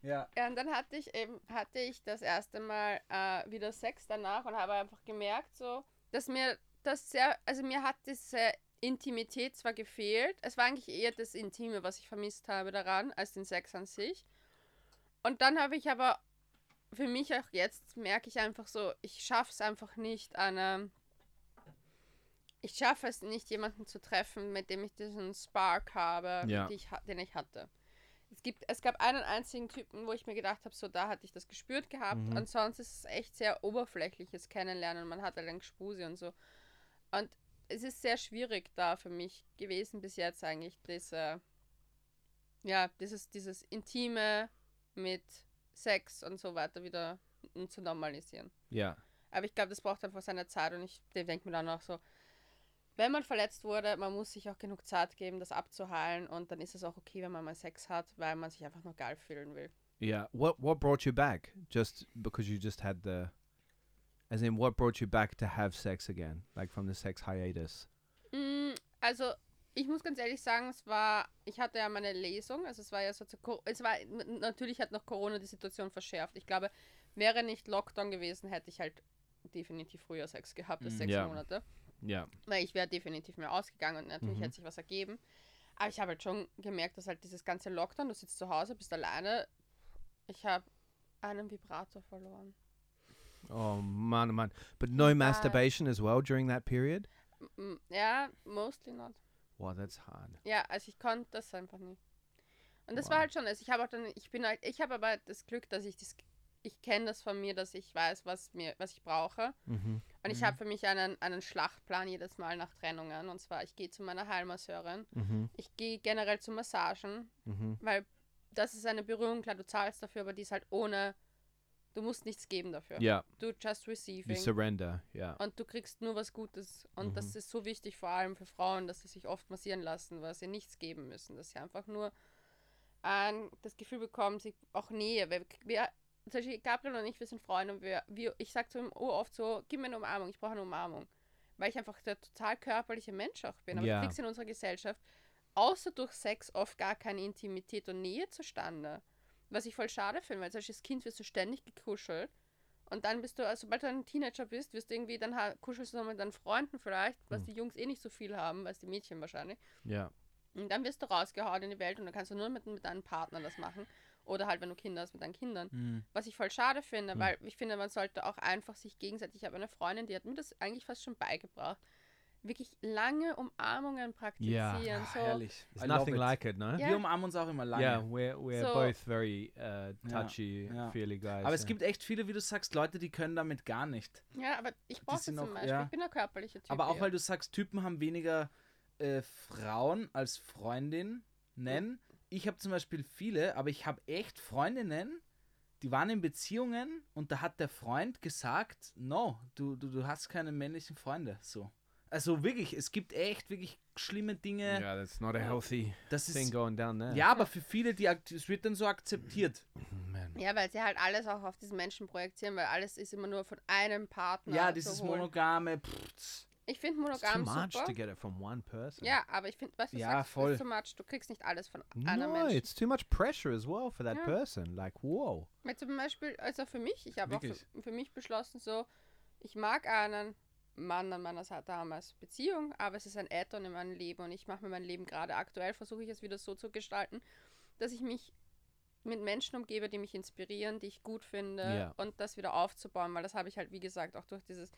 A: Ja.
C: Ja, und dann hatte ich eben, hatte ich das erste Mal äh, wieder Sex danach und habe einfach gemerkt, so, dass mir das sehr, also mir hat diese Intimität zwar gefehlt, es war eigentlich eher das Intime, was ich vermisst habe daran, als den Sex an sich. Und dann habe ich aber für mich auch jetzt merke ich einfach so, ich schaffe es einfach nicht, eine. Ich schaffe es nicht, jemanden zu treffen, mit dem ich diesen Spark habe,
B: Ja.
C: ich, den ich hatte. Es, gibt, es gab einen einzigen Typen, wo ich mir gedacht habe, so da hatte ich das gespürt gehabt.
B: Mhm.
C: Ansonsten ist es echt sehr oberflächliches Kennenlernen. Man hat halt ein Gespusi und so. Und es ist sehr schwierig da für mich gewesen bis jetzt eigentlich, diese, ja, dieses, dieses Intime mit Sex und so weiter wieder zu normalisieren.
B: Yeah.
C: Aber ich glaube, das braucht einfach seine Zeit und ich denke mir dann auch so, wenn man verletzt wurde, man muss sich auch genug Zeit geben, das abzuheilen und dann ist es auch okay, wenn man mal Sex hat, weil man sich einfach nur geil fühlen will.
B: Yeah. What what brought you back? Just because you just had the as in what brought you back to have sex again? Like from the sex hiatus.
C: Mm, Also, ich muss ganz ehrlich sagen, es war, ich hatte ja meine Lesung, also es war ja so, es war, natürlich hat noch Corona die Situation verschärft. Ich glaube, wäre nicht Lockdown gewesen, hätte ich halt definitiv früher Sex gehabt als
A: Mm,
C: sechs
B: ja.
C: Monate.
B: Yeah.
C: Weil ich wäre definitiv mehr ausgegangen und natürlich
B: Mhm.
C: hätte sich was ergeben. Aber ich habe halt schon gemerkt, dass halt dieses ganze Lockdown, du sitzt zu Hause, bist alleine. Ich habe einen Vibrator verloren.
B: Oh man, oh, man. But no masturbation as well during that period.
C: Ja, mostly not.
B: Wow, that's hard.
C: Ja, also ich konnte das einfach nicht. Und das
B: Wow.
C: war halt schon, also ich habe auch dann, ich bin halt, ich habe aber das Glück, dass ich das, ich kenne das von mir, dass ich weiß, was mir, was ich brauche.
B: Mm-hmm.
C: Und ich
A: Mhm.
C: habe für mich einen, einen Schlachtplan jedes Mal nach Trennungen. Und zwar, ich gehe zu meiner Heilmasseurin.
B: Mm-hmm.
C: Ich gehe generell zu Massagen.
B: Mm-hmm.
C: Weil das ist eine Berührung, klar, du zahlst dafür, aber die ist halt ohne, du musst nichts geben dafür.
B: Yeah.
C: Du just
B: You
C: receiving.
B: surrender. Yeah.
C: Und du kriegst nur was Gutes. Und
B: Mhm.
C: das ist so wichtig, vor allem für Frauen, dass sie sich oft massieren lassen, weil sie nichts geben müssen. Dass sie einfach nur ein, das Gefühl bekommen, sie auch Nähe. Weil wir, zum Beispiel Gabriel und ich, wir sind Freunde und wir, wir ich sage zu ihm oh, oft so, gib mir eine Umarmung, ich brauche eine Umarmung. Weil ich einfach der total körperliche Mensch auch bin. Aber
B: Ja.
C: du kriegst in unserer Gesellschaft außer durch Sex oft gar keine Intimität und Nähe zustande. Was ich voll schade finde, weil zum Beispiel als Kind wirst du ständig gekuschelt. Und dann bist du, also sobald du ein Teenager bist, wirst du irgendwie, dann kuschelst du noch mit deinen Freunden vielleicht, was
B: Hm.
C: die Jungs eh nicht so viel haben, als die Mädchen wahrscheinlich.
B: Yeah.
C: Und dann wirst du rausgehauen in die Welt und dann kannst du nur mit, mit deinem Partner das machen. Oder halt, wenn du Kinder hast, mit deinen Kindern.
A: Mhm.
C: Was ich voll schade finde,
B: Hm.
C: weil ich finde, man sollte auch einfach sich gegenseitig, ich habe eine Freundin, die hat mir das eigentlich fast schon beigebracht, wirklich lange Umarmungen praktizieren.
B: Ja.
C: So.
A: herrlich.
B: There's
A: I love
B: nothing
A: it.
B: like it, no?
C: Ja.
A: Wir umarmen uns auch immer lange.
B: Yeah, we're we're
C: So-
B: both very uh,
A: Ja,
B: touchy,
A: ja.
B: feely guys.
A: Aber es
B: yeah.
A: gibt echt viele, wie du sagst, Leute, die können damit gar nicht.
C: Ja, aber ich brauche zum Beispiel.
A: ja.
C: Ich bin ein körperlicher Typ.
A: Aber auch weil du sagst, Typen haben weniger äh, Frauen als Freundin nennen. Ich habe zum Beispiel viele, aber ich habe echt Freundinnen, die waren in Beziehungen und da hat der Freund gesagt, no, du, du, du hast keine männlichen Freunde. So. Also wirklich, es gibt echt wirklich schlimme Dinge.
B: Yeah, that's not a healthy
A: Das
B: thing
A: ist,
B: going down there.
A: ja, aber für viele, die es wird dann so akzeptiert.
B: man.
C: Ja, weil sie halt alles auch auf diesen Menschen projizieren, weil alles ist immer nur von einem Partner.
A: Ja,
C: zu
A: dieses
C: holen.
A: monogame. Pff,
C: Ich finde
B: It's too
C: monogam
B: much
C: super.
B: to get it from one person.
C: Ja, aber ich finde, weißt du, was
A: Ja,
C: sagst,
A: voll.
C: ist too much. Du kriegst nicht alles von einer
B: No,
C: Menschen.
B: it's too much pressure as well for that
C: Ja.
B: person. Like, whoa.
C: Weil zum Beispiel, also für mich, ich habe auch für, für mich beschlossen, so, ich mag einen Mann an meiner Seite haben als Beziehung, aber es ist ein Add-on in meinem Leben und ich mache mir mein Leben gerade aktuell, versuche ich es wieder so zu gestalten, dass ich mich mit Menschen umgebe, die mich inspirieren, die ich gut finde
B: Ja.
C: und das wieder aufzubauen, weil das habe ich halt, wie gesagt, auch durch dieses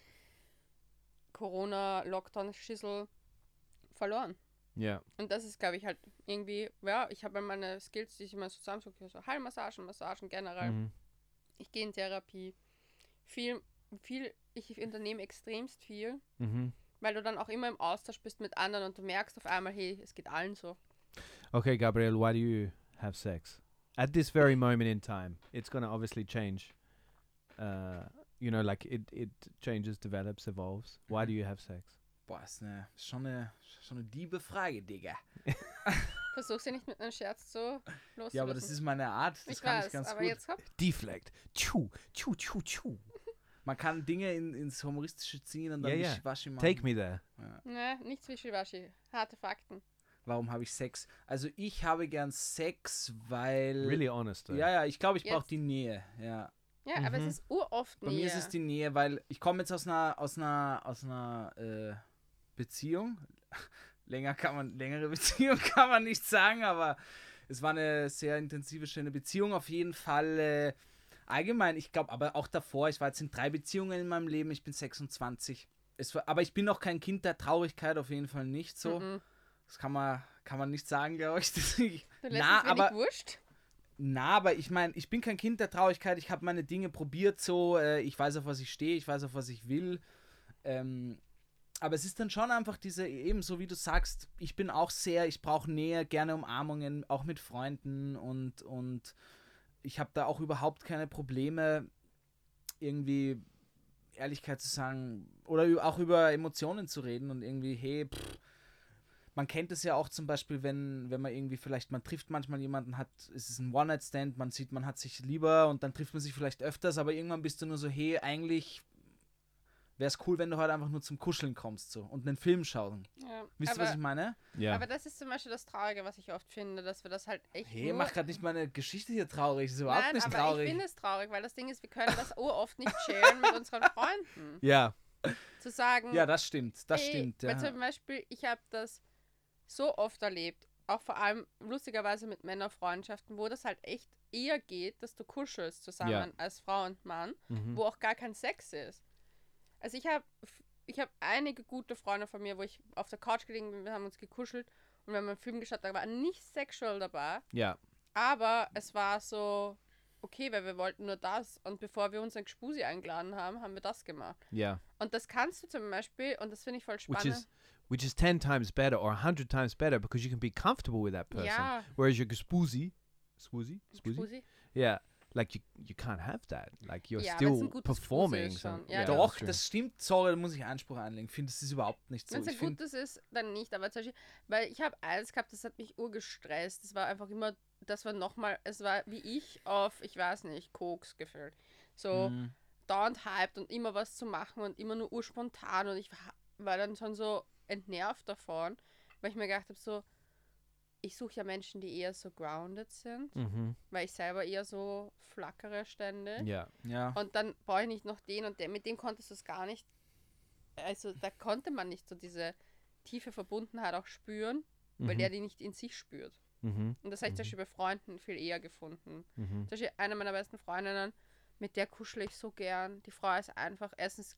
C: Corona-Lockdown-Schissel verloren.
B: Yeah.
C: Und das ist, glaube ich, halt irgendwie, ja, ich habe meine Skills, die ich immer so zusammensuche, so Heilmassagen, Massagen generell.
B: Mhm.
C: Ich gehe in Therapie. Viel, viel, ich unternehme extremst viel,
B: Mhm.
C: weil du dann auch immer im Austausch bist mit anderen und du merkst auf einmal, hey, es geht allen so.
B: Okay, Gabriel, why do you have sex? At this very moment in time, it's to obviously change. Uh, you know, like it, it changes, develops, evolves. Why do you have sex?
A: boah, ist eine, schon, eine, schon eine diebe Frage, Digga.
C: Versuch sie nicht mit einem Scherz so loszulassen.
A: Ja, aber das ist meine Art. Das
C: ich
A: kann
C: weiß,
A: ich ganz
C: aber
A: gut.
C: jetzt hopp.
B: Deflect. Chu, chu, chu, chu.
A: Man kann Dinge in, ins Humoristische ziehen und dann
B: ja.
A: Wischiwaschi machen.
B: Take me there.
A: Ja.
C: Ne, nichts wischiwaschi. Harte Fakten.
A: Warum habe ich Sex? Also ich habe gern Sex, weil...
B: Really honest. Though.
A: Ja, ja, ich glaube, ich brauche die Nähe. Ja.
C: Ja, aber es
B: Mhm.
C: ist uroft
A: Bei mir ist es die Nähe, weil ich komme jetzt aus einer, aus einer, aus einer äh, Beziehung. Länger kann man, längere Beziehung kann man nicht sagen, aber es war eine sehr intensive, schöne Beziehung. Auf jeden Fall äh, allgemein, ich glaube, aber auch davor, ich war jetzt in drei Beziehungen in meinem Leben, ich bin 26. Es war, aber ich bin auch kein Kind der Traurigkeit, auf jeden Fall nicht so.
C: Mhm.
A: Das kann man, kann man nicht sagen, glaube ich.
C: Lässt
A: Na, aber
C: wurscht.
A: Na, aber ich meine, ich bin kein Kind der Traurigkeit. Ich habe meine Dinge probiert so. Äh, ich weiß, auf was ich stehe. Ich weiß, auf was ich will. Ähm, aber es ist dann schon einfach diese, eben so wie du sagst, ich bin auch sehr, ich brauche Nähe, gerne Umarmungen, auch mit Freunden und, und ich habe da auch überhaupt keine Probleme, irgendwie Ehrlichkeit zu sagen oder auch über Emotionen zu reden und irgendwie, hey, pff, man kennt es ja auch zum Beispiel, wenn, wenn man irgendwie vielleicht, man trifft manchmal jemanden, hat, es ist ein One-Night-Stand, man sieht, man hat sich lieber und dann trifft man sich vielleicht öfters, aber irgendwann bist du nur so, hey, eigentlich wäre es cool, wenn du heute einfach nur zum Kuscheln kommst so und einen Film schauen.
C: Ja.
A: Wisst ihr, was ich meine?
B: Yeah.
C: aber das ist zum Beispiel das Traurige, was ich oft finde, dass wir das halt echt
A: Hey,
C: nur...
A: mach gerade nicht meine Geschichte hier traurig, das ist überhaupt
C: Nein,
A: nicht
C: aber
A: traurig.
C: ich finde es traurig, weil das Ding ist, wir können das oft nicht sharen mit unseren Freunden.
B: yeah.
C: Zu sagen,
A: ja, das stimmt, das
C: ey,
A: stimmt.
C: Weil
A: Ja.
C: zum Beispiel, ich habe das so oft erlebt, auch vor allem lustigerweise mit Männerfreundschaften, wo das halt echt eher geht, dass du kuschelst zusammen
B: Ja.
C: als Frau und Mann,
B: Mhm.
C: wo auch gar kein Sex ist. Also ich habe ich hab einige gute Freunde von mir, wo ich auf der Couch gelegen bin, wir haben uns gekuschelt und wir haben einen Film geschaut, da war nicht sexual dabei,
B: Yeah.
C: aber es war so okay, weil wir wollten nur das und bevor wir unseren Gspusi eingeladen haben, haben wir das gemacht.
B: Yeah.
C: Und das kannst du zum Beispiel, und das finde ich voll
B: Which
C: spannend.
B: is which is ten times better or a hundred times better because you can be comfortable with that person.
C: ja,
B: Whereas your spoozy, spoozy, spoozy, yeah, like you you can't have that. Like you're
C: Ja,
B: still performing. So-.
C: Ja,
B: yeah,
C: das
A: Doch, das stimmt, sorry, da muss ich Einspruch einlegen. Ich finde, das ist überhaupt nicht so.
C: Wenn es ein gutes ist, dann nicht. Aber zum Beispiel, weil ich habe eins gehabt, das hat mich urgestresst. Das war einfach immer, das war nochmal, es war wie ich auf, ich weiß nicht, Koks gefüllt. So
A: Mhm.
C: dauernd hyped und immer was zu machen und immer nur urspontan. Und ich war, war dann schon so entnervt davon, weil ich mir gedacht habe, so, ich suche ja Menschen, die eher so grounded sind,
B: Mhm.
C: weil ich selber eher so flackere ständig.
B: Yeah.
A: Ja.
C: Und dann brauche ich nicht noch den und der, mit dem konntest du es gar nicht. Also da konnte man nicht so diese tiefe Verbundenheit auch spüren, weil
B: Mhm.
C: der die nicht in sich spürt.
B: Mhm.
C: Und das habe ich zum Beispiel bei Freunden viel eher gefunden.
B: Mhm.
C: Zum Beispiel eine meiner besten Freundinnen, mit der kuschel ich so gern. Die Frau ist einfach, erstens,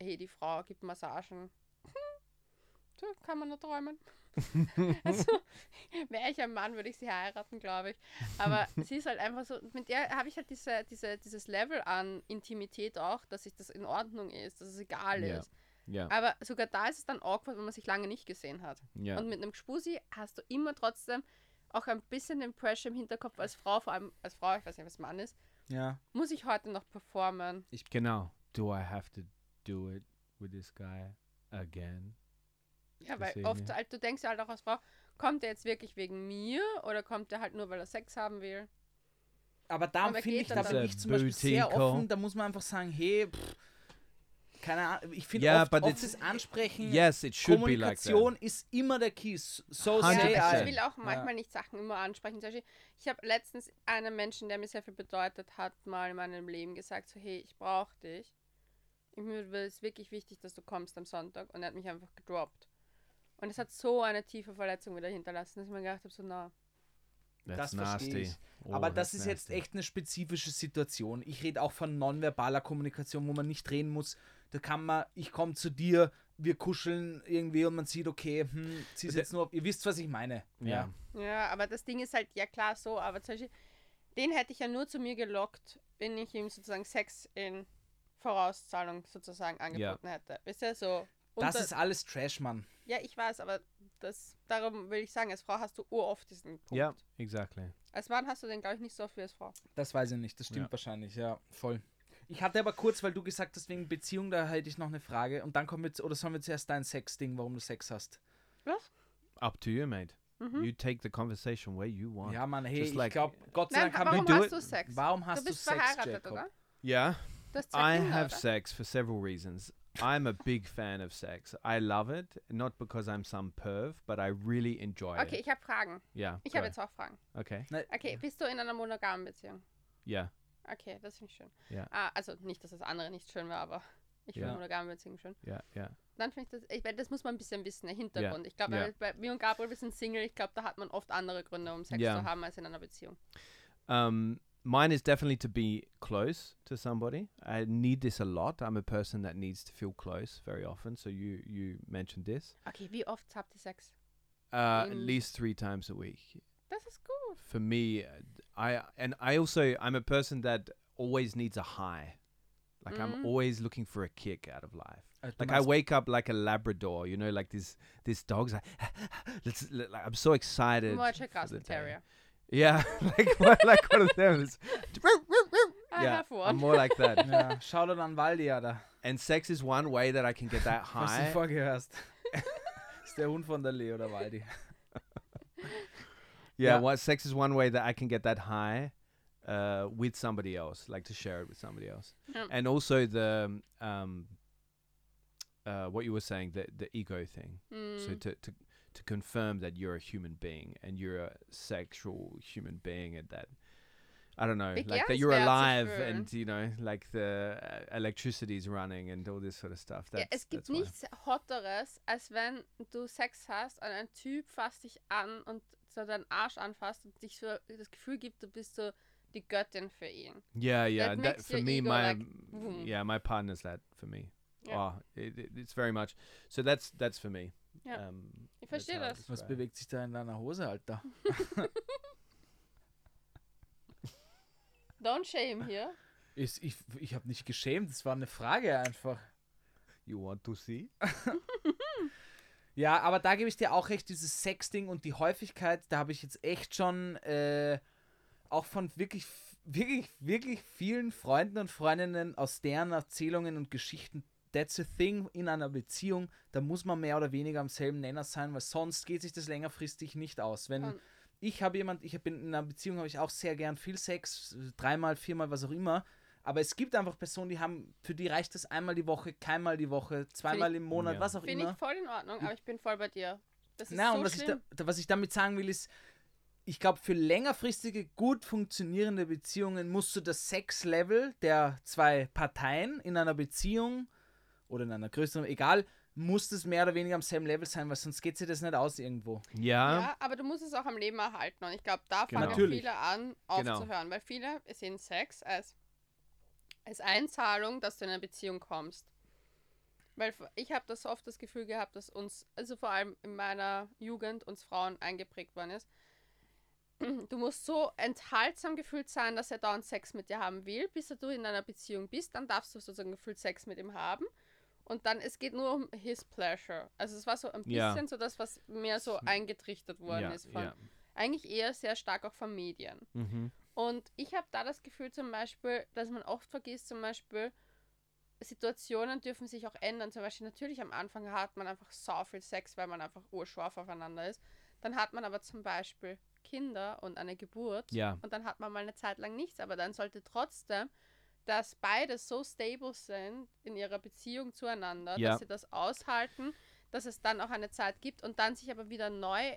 C: hey, die Frau gibt Massagen. Kann man nur träumen. also, wäre ich ein Mann, würde ich sie heiraten, glaube ich. Aber sie ist halt einfach so, mit der habe ich halt diese, diese, dieses Level an Intimität auch, dass sich das in Ordnung ist, dass es egal ist.
B: Yeah.
C: Aber sogar da ist es dann awkward, wenn man sich lange nicht gesehen hat.
B: Yeah.
C: Und mit einem Gspusi hast du immer trotzdem auch ein bisschen den Pressure im Hinterkopf als Frau, vor allem als Frau, ich weiß nicht, was Mann ist,
A: Ja.
C: muss ich heute noch performen.
B: Genau. Do I have to do it with this guy again?
C: Ja,
B: Das
C: weil oft
B: wir.
C: halt, du denkst ja halt auch als Frau, kommt er jetzt wirklich wegen mir oder kommt er halt nur, weil er Sex haben will?
A: Aber da finde ich, da bin ich zum Beispiel sehr offen. Da muss man einfach sagen, hey, pff, keine Ahnung. Ich finde
B: Yeah,
A: oft, oft das Ansprechen,
B: Yes, it should be like
A: Kommunikation
B: that.
A: ist immer der Key. So
B: 100%.
A: say
C: Ja, ich will auch manchmal nicht Sachen immer ansprechen. Zum Beispiel, ich habe letztens einem Menschen, der mir sehr viel bedeutet hat, mal in meinem Leben gesagt, so hey, ich brauche dich. Ich mir ist wirklich wichtig, dass du kommst am Sonntag. Und er hat mich einfach gedroppt. Und es hat so eine tiefe Verletzung wieder hinterlassen, dass ich mir gedacht habe, so na.
B: That's
A: Das verstehe
B: nasty.
A: ich.
B: Oh,
A: Aber das ist jetzt
B: nasty.
A: echt eine spezifische Situation. Ich rede auch von nonverbaler Kommunikation, wo man nicht reden muss. Da kann man, ich komme zu dir, wir kuscheln irgendwie und man sieht, okay, hm, sie ist jetzt nur, ihr wisst, was ich meine.
B: Ja.
C: Ja, aber das Ding ist halt, ja klar, so, aber zum Beispiel, den hätte ich ja nur zu mir gelockt, wenn ich ihm sozusagen Sex in Vorauszahlung sozusagen angeboten hätte. Wisst ihr, so.
A: Das
C: unter-
A: ist alles Trash, Mann.
C: Ja, ich weiß, aber das, darum will ich sagen, als Frau hast du uroft diesen Punkt.
B: Yeah, exactly.
C: Als Mann hast du den, glaube ich, nicht so oft wie als Frau.
A: Das weiß ich nicht, das stimmt
B: Ja.
A: wahrscheinlich, ja, voll. Ich hatte aber kurz, weil du gesagt hast, wegen Beziehung, da hätte ich noch eine Frage. Und dann kommen wir, jetzt- oder sollen wir zuerst dein Sex-Ding, warum du Sex hast?
C: Was?
B: Up to you, mate.
C: Mhm.
B: You take the conversation where you want.
A: Ja, Mann, hey,
B: Just
A: ich
B: like-
A: glaube, Gott sei Dank haben
C: warum
B: do
C: hast
B: it.
C: du Sex?
A: Warum hast
C: du
A: du,
C: bist
A: Sex,
C: verheiratet,
A: Jacob?
C: oder?
B: Yeah. I
C: Kinder,
B: have
C: oder?
B: sex for several reasons. I'm a big fan of sex. I love it, not because I'm some perv, but I really enjoy
C: Okay,
B: it.
C: ich habe Fragen.
B: Yeah.
C: Ich habe jetzt auch Fragen.
B: Okay.
C: Okay, bist du in einer monogamen Beziehung?
B: Yeah.
C: Okay, das finde ich schön.
B: Ja.
C: Ah, also nicht, dass das andere nicht schön war, aber ich finde
B: Ja.
C: monogame Beziehungen schön.
B: Yeah. Yeah.
C: Dann finde ich das, ich, das muss man ein bisschen wissen, der Hintergrund. Ich glaube,
B: Ja.
C: bei mir und Gabriel, wir sind Single, ich glaube, da hat man oft andere Gründe, um Sex
B: Ja.
C: zu haben, als in einer Beziehung.
B: Um, mine is definitely to be close to somebody. I need this a lot. I'm a person that needs to feel close very often. So you you mentioned this.
C: Okay, wie oft habt ihr Sex?
B: Uh, at least three times a week.
C: Das ist gut.
B: For me, uh, I and I also I'm a person that always needs a high. Like I'm
C: Mm.
B: always looking for a kick out of life.
A: Du
B: Like I wake up like a Labrador, you know, like this this dog's like, Let's- like I'm so excited.
C: More Jack
B: for
C: Russell
B: the day.
C: Terrier.
B: Yeah, like one- like one of them. It's-
C: I
B: yeah,
C: have one.
B: I'm more like that.
A: Ja, Shoutout an Waldi, Alter.
B: And sex is one way that I can get that high.
A: Was du
B: high.
A: vorgehörst. ist der Hund von der Leo, der Waldi.
B: Yeah,
A: Yeah.
B: what sex is one way that I can get that high uh, with somebody else, like to share it with somebody else.
C: Yeah.
B: And also the um, uh, what you were saying, the the ego thing. So
C: Mm.
B: to, to to confirm that you're a human being and you're a sexual human being and that I don't know, like that you're alive and you know, like the uh, electricity is running and all this sort of stuff.
C: Ja,
B: That's,
C: es gibt nichts Hotteres, als wenn du Sex hast und ein Typ fasst dich an und so deinen Arsch anfasst und dich so das Gefühl gibt, du bist so die Göttin für ihn.
B: Yeah, yeah.
C: That
B: That, for me, my
C: like,
B: yeah, my partner's that for me.
C: Ja.
B: Oh, it, it, it's very much. So that's that's for me.
C: Ja.
B: Um,
C: Ich verstehe das.
A: Was bewegt sich da in deiner Hose, Alter?
C: Don't shame hier.
A: Ich, ich, ich habe nicht geschämt, das war eine Frage einfach.
B: You want to see?
A: Ja, aber da gebe ich dir auch recht, dieses Sexding und die Häufigkeit, da habe ich jetzt echt schon äh, auch von wirklich, wirklich, wirklich vielen Freunden und Freundinnen aus deren Erzählungen und Geschichten, that's a thing in einer Beziehung, da muss man mehr oder weniger am selben Nenner sein, weil sonst geht sich das längerfristig nicht aus. Wenn
C: Und-
A: ich habe jemand, ich bin in einer Beziehung, habe ich auch sehr gern viel Sex, dreimal, viermal, was auch immer. Aber es gibt einfach Personen, die haben, für die reicht es einmal die Woche, keinmal die Woche, zweimal im Monat,
B: Ja.
A: was auch
C: Finde
A: immer.
C: ich voll in Ordnung, aber ich bin voll bei dir. Das ist
A: Na,
C: so
A: und was ich, da,
C: schlimm.
A: da, was ich damit sagen will, ist, ich glaube, für längerfristige, gut funktionierende Beziehungen musst du das Sexlevel der zwei Parteien in einer Beziehung oder in einer größeren, egal, muss das mehr oder weniger am selben Level sein, weil sonst geht sich das nicht aus irgendwo.
B: Yeah.
C: Ja, aber du musst es auch am Leben erhalten. Und ich glaube, da
B: Genau.
C: fangen
A: Natürlich.
C: viele an,
B: Genau.
C: aufzuhören. Weil viele sehen Sex als, als Einzahlung, dass du in eine Beziehung kommst. Weil ich habe das oft das Gefühl gehabt, dass uns, also vor allem in meiner Jugend, uns Frauen eingeprägt worden ist. Du musst so enthaltsam gefühlt sein, dass er dauernd Sex mit dir haben will, bis du in einer Beziehung bist. Dann darfst du sozusagen gefühlt Sex mit ihm haben. Und dann, es geht nur um his pleasure. Also es war so ein bisschen
B: Ja.
C: so das, was mehr so eingetrichtert worden
B: Ja,
C: ist. Von,
B: ja.
C: Eigentlich eher sehr stark auch von Medien.
B: Mhm.
C: Und ich habe da das Gefühl zum Beispiel, dass man oft vergisst, zum Beispiel, Situationen dürfen sich auch ändern. Zum Beispiel natürlich am Anfang hat man einfach so viel Sex, weil man einfach urscharf aufeinander ist. Dann hat man aber zum Beispiel Kinder und eine Geburt.
B: Ja.
C: Und dann hat man mal eine Zeit lang nichts. Aber dann sollte trotzdem, dass beide so stable sind in ihrer Beziehung zueinander,
B: Ja.
C: dass sie das aushalten, dass es dann auch eine Zeit gibt und dann sich aber wieder neu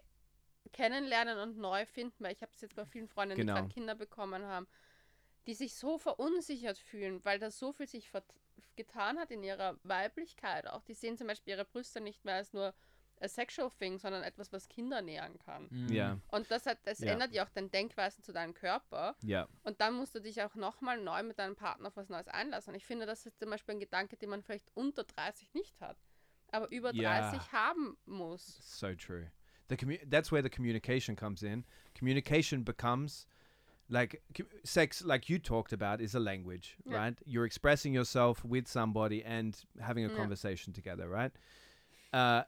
C: kennenlernen und neu finden, weil ich habe es jetzt bei vielen Freunden,
B: Genau.
C: die gerade Kinder bekommen haben, die sich so verunsichert fühlen, weil da so viel sich getan hat in ihrer Weiblichkeit. Auch die sehen zum Beispiel ihre Brüste nicht mehr als nur a sexual thing, sondern etwas, was Kinder nähern kann.
A: Mhm.
B: Ja,
C: Und das, hat, das
B: Ja.
C: ändert ja auch deine Denkweisen zu deinem Körper.
B: ja,
C: Und dann musst du dich auch nochmal neu mit deinem Partner auf was Neues einlassen. Und ich finde, das ist zum Beispiel ein Gedanke, den man vielleicht unter 30 nicht hat, aber über
B: Ja.
C: 30 haben muss.
B: so true. The commu- that's where the communication comes in. Communication becomes like sex, like you talked about, is a language,
C: Yeah.
B: right? You're expressing yourself with somebody and having a
C: Yeah.
B: conversation together, right? Uh,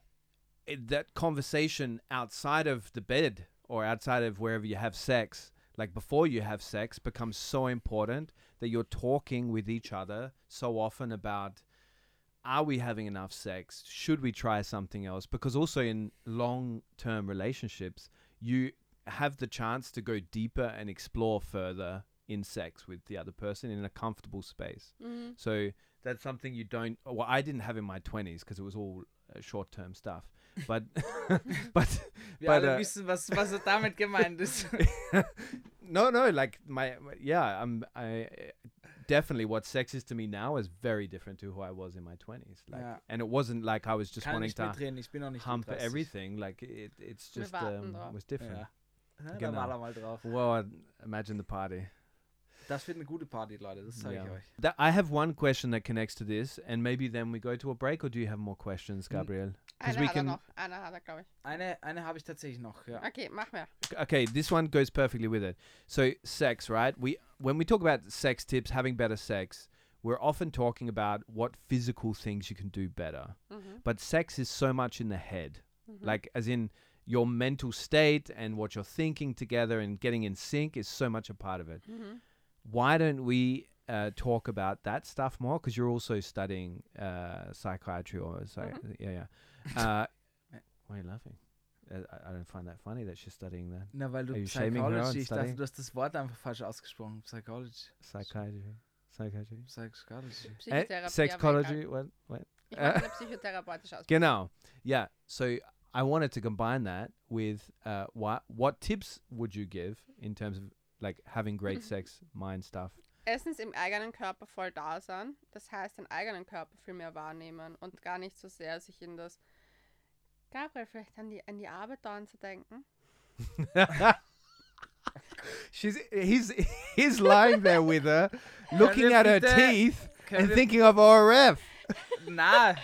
B: it, that conversation outside of the bed or outside of wherever you have sex, like before you have sex, becomes so important that you're talking with each other so often about are we having enough sex? Should we try something else? Because also in long term relationships, you have the chance to go deeper and explore further in sex with the other person in a comfortable space.
C: Mhm.
B: So that's something you don't. Well, I didn't have in my twenties because it was all uh, short term stuff. But but
A: Wir
B: But,
A: alle
B: uh,
A: wissen, was, was damit gemeint ist.
B: no, no, like my my- yeah, I'm I definitely what sex is to me now is very different to who I was in my twenties. Like,
A: Yeah.
B: and it wasn't like I was just
A: Kann
B: wanting
A: nicht
B: to
A: mitreden, ich bin noch nicht
B: hump
A: 30.
B: everything. Like it, it's
C: Wir
B: just
C: warten
B: um,
C: drauf.
B: was different.
A: Ja. Ja, da
B: Genau.
A: war er mal drauf.
B: Well, imagine the party.
A: Das wird eine gute Party, Leute, das sage
B: Yeah.
A: ich euch.
B: That, I have one question that connects to this, and maybe then we go to a break, or do you have more questions, Gabriel? 'Cause
C: Einer
B: we
C: hat er
B: can-
C: noch. Einer hat er, glaube ich.
A: Eine, eine habe ich tatsächlich noch, ja.
C: Okay, mach mehr.
B: okay this one goes perfectly with it so sex right we when we talk about sex tips having better sex we're often talking about what physical things you can do better
C: Mhm.
B: but sex is so much in the head
C: Mhm.
B: like as in your mental state and what you're thinking together and getting in sync is so much a part of it
C: Mhm.
B: Why don't we uh, talk about that stuff more because you're also studying uh, psychiatry or psy-
C: Mhm.
B: yeah yeah uh, why are you laughing Uh, I, I don't find that funny that she's studying that
A: Na, weil du
B: Are you shaming her on
A: Psychology, ich dachte,
B: studying?
A: du hast das Wort einfach falsch ausgesprochen. Psychology.
B: Psychiatry. Psychiatry.
A: Psychology.
B: Eh,
C: Psychotherapie. aber
B: sexology.
C: egal.
B: What? What?
C: Ich mache eine psychotherapeutische Ausbildung.
B: Genau. Yeah. So I wanted to combine that with uh, what what tips would you give in terms of like having great sex, mind stuff?
C: Erstens im eigenen Körper voll da sein. Das heißt, den eigenen Körper viel mehr wahrnehmen und gar nicht so sehr sich in das Gabriel vielleicht an die, an die Arbeit dauernd zu denken.
B: She's he's he's lying there with her, looking at her
A: bitte-
B: teeth
A: Können
B: and
A: wir-
B: thinking of ORF.
A: Na,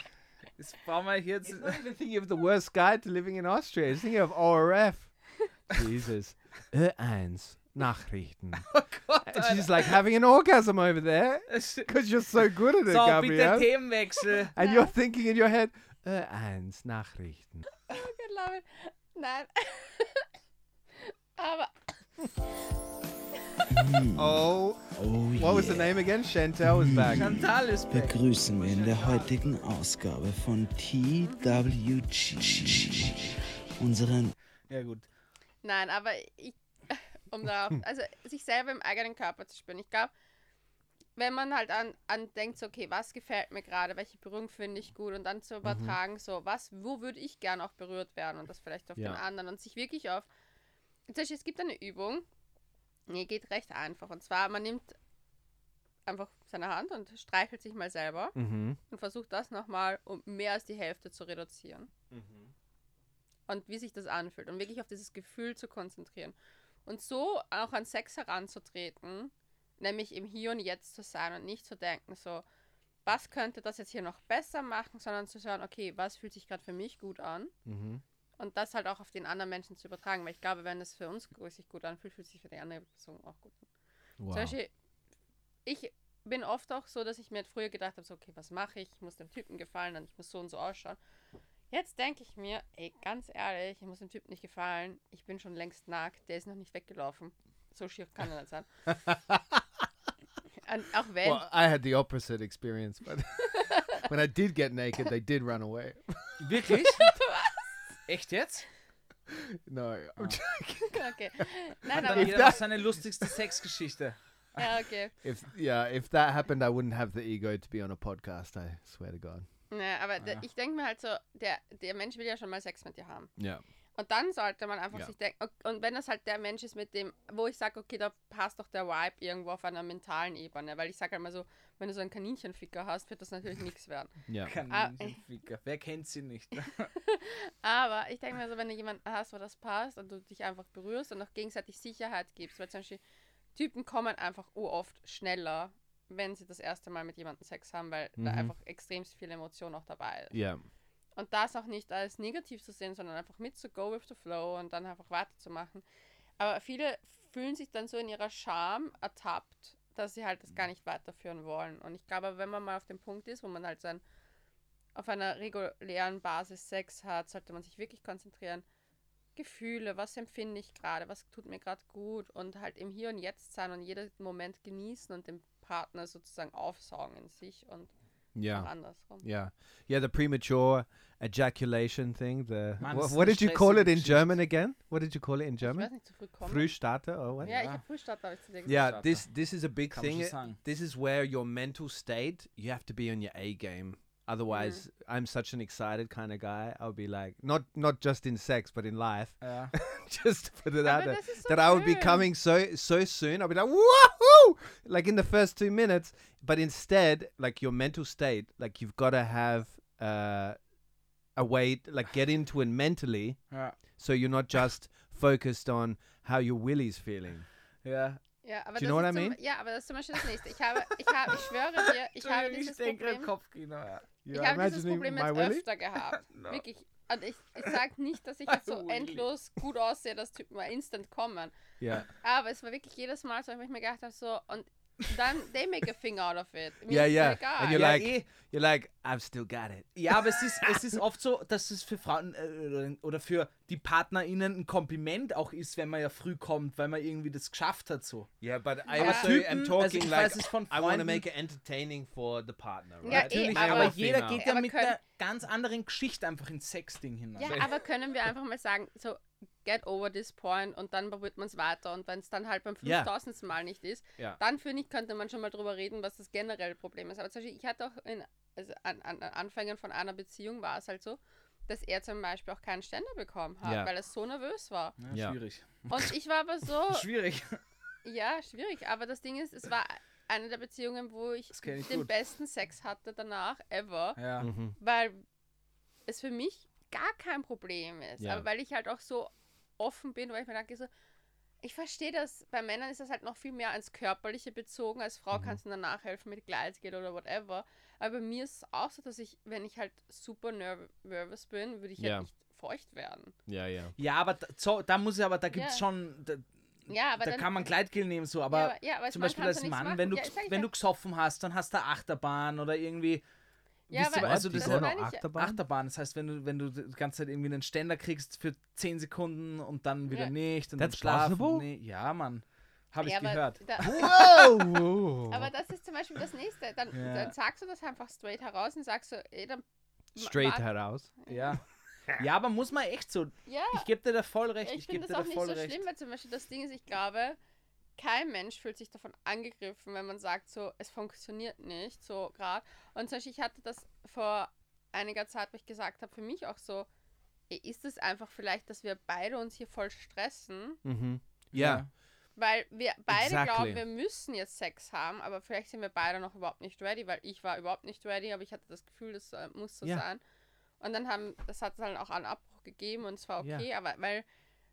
A: das brauchen wir hier.
B: He's not even thinking of the worst guide to living in Austria. He's thinking of ORF. Jesus. Ö1 Nachrichten.
A: Oh Gott,
B: And she's like having an orgasm over there because you're so good at it,
A: So, bitte
B: Gabrielle.
A: Themenwechsel.
B: And you're thinking in your head, Ö1 Nachrichten.
C: Ich glaube, nein. Aber
B: Oh,
D: Oh
B: what was the
D: yeah.
B: name again? Chantel was back.
A: Chantal ist back.
D: Begrüßen wir in der heutigen Ausgabe von TWG unseren
A: Ja, gut.
C: Nein, aber ich, um darauf, also sich selber im eigenen Körper zu spüren. Ich glaube, wenn man halt an, an denkt, so, okay, was gefällt mir gerade, welche Berührung finde ich gut und dann zu übertragen, so, was, wo würde ich gern auch berührt werden und das vielleicht auf
B: Ja.
C: den anderen und sich wirklich auf, zum Beispiel, es gibt eine Übung, die geht recht einfach und zwar, man nimmt einfach seine Hand und streichelt sich mal selber
B: Mhm.
C: und versucht das nochmal um mehr als die Hälfte zu reduzieren und wie sich das anfühlt und wirklich auf dieses Gefühl zu konzentrieren. Und so auch an Sex heranzutreten, nämlich im Hier und Jetzt zu sein und nicht zu denken, so, was könnte das jetzt hier noch besser machen, sondern zu schauen, okay, was fühlt sich gerade für mich gut an
B: Mhm.
C: und das halt auch auf den anderen Menschen zu übertragen, weil ich glaube, wenn es für uns sich gut anfühlt, fühlt sich für die andere Person auch gut an.
B: Wow.
C: Zum Beispiel, ich bin oft auch so, dass ich mir früher gedacht habe, so, okay, was mache ich? Ich muss dem Typen gefallen und ich muss so und so ausschauen. Jetzt denke ich mir, ey, ganz ehrlich, ich muss dem Typen nicht gefallen. Ich bin schon längst nackt, der ist noch nicht weggelaufen. So schier kann er nicht sein. und auch wenn,
B: Well, I had the opposite experience, but when I did get naked, they did run away.
A: Wirklich? Echt jetzt?
B: No, I'm joking.
C: okay. Nein, aber,
A: jeder noch seine lustigste Sexgeschichte.
C: ja, okay.
B: If yeah, if that happened, I wouldn't have the ego to be on a podcast. I swear to God.
C: Ne, aber der-
A: Ja.
C: ich denke mir halt so, der, der Mensch will ja schon mal Sex mit dir haben.
B: Yeah.
C: Und dann sollte man einfach
B: Ja.
C: sich denken, und wenn das halt der Mensch ist, mit dem, wo ich sage, okay, da passt doch der Vibe irgendwo auf einer mentalen Ebene, weil ich sage halt mal so, wenn du so einen Kaninchenficker hast, wird das natürlich nichts werden.
B: Yeah.
A: Kaninchenficker. Wer kennt sie nicht?
C: Aber ich denke mir so, wenn du jemanden hast, wo das passt und du dich einfach berührst und auch gegenseitig Sicherheit gibst, weil zum Beispiel Typen kommen einfach oft schneller, wenn sie das erste Mal mit jemandem Sex haben, weil da
B: Mhm.
C: einfach extrem viel Emotion auch dabei ist.
B: Yeah.
C: Und das auch nicht als negativ zu sehen, sondern einfach mit zu go with the flow und dann einfach weiterzumachen. Aber viele fühlen sich dann so in ihrer Scham ertappt, dass sie halt das gar nicht weiterführen wollen. Und ich glaube, wenn man mal auf dem Punkt ist, wo man halt sein, auf einer regulären Basis Sex hat, sollte man sich wirklich konzentrieren. Gefühle, was empfinde ich gerade, was tut mir gerade gut und halt im Hier und Jetzt sein und jeden Moment genießen und den Partner sozusagen aufsaugen in sich und auch
B: Yeah.
C: andersrum.
B: Yeah. Yeah. The premature ejaculation thing. The
A: Man,
B: what, what did you call it in
A: stressige
B: German again? What did you call it in
C: Ich weiß
B: German?
C: nicht, zu früh kommen.
B: Frühstarter or what?
C: Ja, ich ah.
A: Ja.
C: habe Frühstart, ich zu dir gesagt.
B: Yeah, this this is a big
A: Kann
B: thing.
A: schon.
B: This is where your mental state you have to be on your A game. Otherwise, I'm such an excited kind of guy. I'll be like not not just in sex, but in life.
A: Ja.
B: just to put it out there
C: so
B: that I would be coming so so soon. I'll be like woohoo, like in the first two minutes. But instead, like your mental state, like you've got to have uh, a way, like get into it mentally,
A: Ja.
B: so you're not just focused on how your willy's feeling.
A: ja.
C: Ja, aber
B: Do you
C: das
B: know what
C: ist
B: I
C: zum,
B: mean?
C: Ja, aber das ist zum Beispiel das nächste. Ich habe, ich habe, ich schwöre dir, ich habe dieses Problem,
A: Kopfkino. Ja.
C: ich habe dieses Problem jetzt öfter gehabt.
A: No.
C: Wirklich. Und ich, ich sage nicht, dass ich jetzt so
A: Willy.
C: endlos gut aussehe, dass Typen mal instant kommen.
B: Yeah.
C: Aber es war wirklich jedes Mal so, wo ich mir gedacht habe, so, und dann, they make a thing out of it.
B: Yeah,
C: ist
B: yeah.
C: Egal.
B: And you're
A: Ja,
B: like,
A: eh.
B: you're like, I've still got it.
A: Ja, aber es ist, es ist oft so, dass es für Frauen äh, oder für die PartnerInnen ein Kompliment auch ist, wenn man ja früh kommt, weil man irgendwie das geschafft hat so.
B: Yeah, but I
C: Aber
B: also
A: Typen,
B: am
A: also
B: talking
A: ich
B: like
A: weiß es von
B: I want to make it entertaining for the partner, right?
C: Ja, eh,
A: Natürlich,
C: aber-
A: aber,
C: Aber
A: jeder geht ja
C: Aber
A: mit einer ganz anderen Geschichte einfach ins Sexding hinein.
C: Ja, aber können wir einfach mal sagen, so, get over this point und dann probiert man es weiter und wenn es dann halt beim
B: Ja.
C: 5000. Mal nicht ist,
B: Ja.
C: dann finde ich, könnte man schon mal drüber reden, was das generelle Problem ist. Aber zum Beispiel, ich hatte auch in, also an, an an Anfängen von einer Beziehung war es halt so, dass er zum Beispiel auch keinen Ständer bekommen hat,
B: Ja.
C: weil er so nervös war.
A: Ja. Schwierig.
C: Und ich war aber so,
A: Schwierig.
C: ja, schwierig, aber das Ding ist, es war eine der Beziehungen, wo ich,
A: ich
C: den
A: gut.
C: besten Sex hatte danach, ever
A: Ja.
B: Mhm.
C: weil es für mich gar kein Problem ist.
B: Ja.
C: Aber weil ich halt auch so offen bin, weil ich mir denke, so, ich verstehe das, bei Männern ist das halt noch viel mehr ans Körperliche bezogen. Als Frau
B: Mhm.
C: kannst du dann nachhelfen mit Gleitgel oder whatever. Aber bei mir ist es auch so, dass ich, wenn ich halt super nerv nervös bin, würde ich
B: Ja.
C: halt nicht feucht werden.
B: Yeah, yeah.
A: Ja, aber da, so, da muss ich aber, da gibt es
C: Ja.
A: schon, da,
C: Ja, aber
A: da
C: dann,
A: kann man Gleitgel nehmen, so, aber
C: ja, aber, ja, aber
A: zum
C: Mann
A: Beispiel als Mann,
C: machen.
A: wenn du,
C: ja,
A: wenn
C: ja.
A: du gesoffen hast, dann hast du eine Achterbahn oder irgendwie.
C: Ja, aber
A: also
B: die
A: das
C: das
B: so
C: meine.
B: Achterbahn?
A: Achterbahn, das heißt, wenn du, wenn du die ganze Zeit irgendwie einen Ständer kriegst für 10 Sekunden und dann wieder
C: Ja.
A: nicht und
B: That's
A: dann schlafen. Nee, ja, Mann. Habe ich
C: ja, aber
A: gehört.
C: Da, aber das ist zum Beispiel das nächste. Dann,
A: Ja.
C: dann sagst du das einfach straight heraus und sagst so, ey, dann
B: Straight heraus.
A: Ja. Ja, aber muss man echt so.
C: Ja,
A: Ich gebe dir da voll recht.
C: ich,
A: Ich,
C: finde
A: dir
C: das
A: da
C: auch nicht
A: voll
C: so
A: recht.
C: schlimm, weil zum Beispiel das Ding ist, ich glaube, kein Mensch fühlt sich davon angegriffen, wenn man sagt, so, es funktioniert nicht, so gerade. Und zum Beispiel, ich hatte das vor einiger Zeit, wo ich gesagt habe, für mich auch so, ist es einfach vielleicht, dass wir beide uns hier voll stressen,
B: Mm-hmm. Yeah.
C: weil wir beide
B: Exactly.
C: glauben, wir müssen jetzt Sex haben, aber vielleicht sind wir beide noch überhaupt nicht ready, weil ich war überhaupt nicht ready, aber ich hatte das Gefühl, das äh, muss so
B: Ja.
C: sein. Und dann haben, das hat dann auch einen Abbruch gegeben und es war
B: Ja.
C: okay, aber weil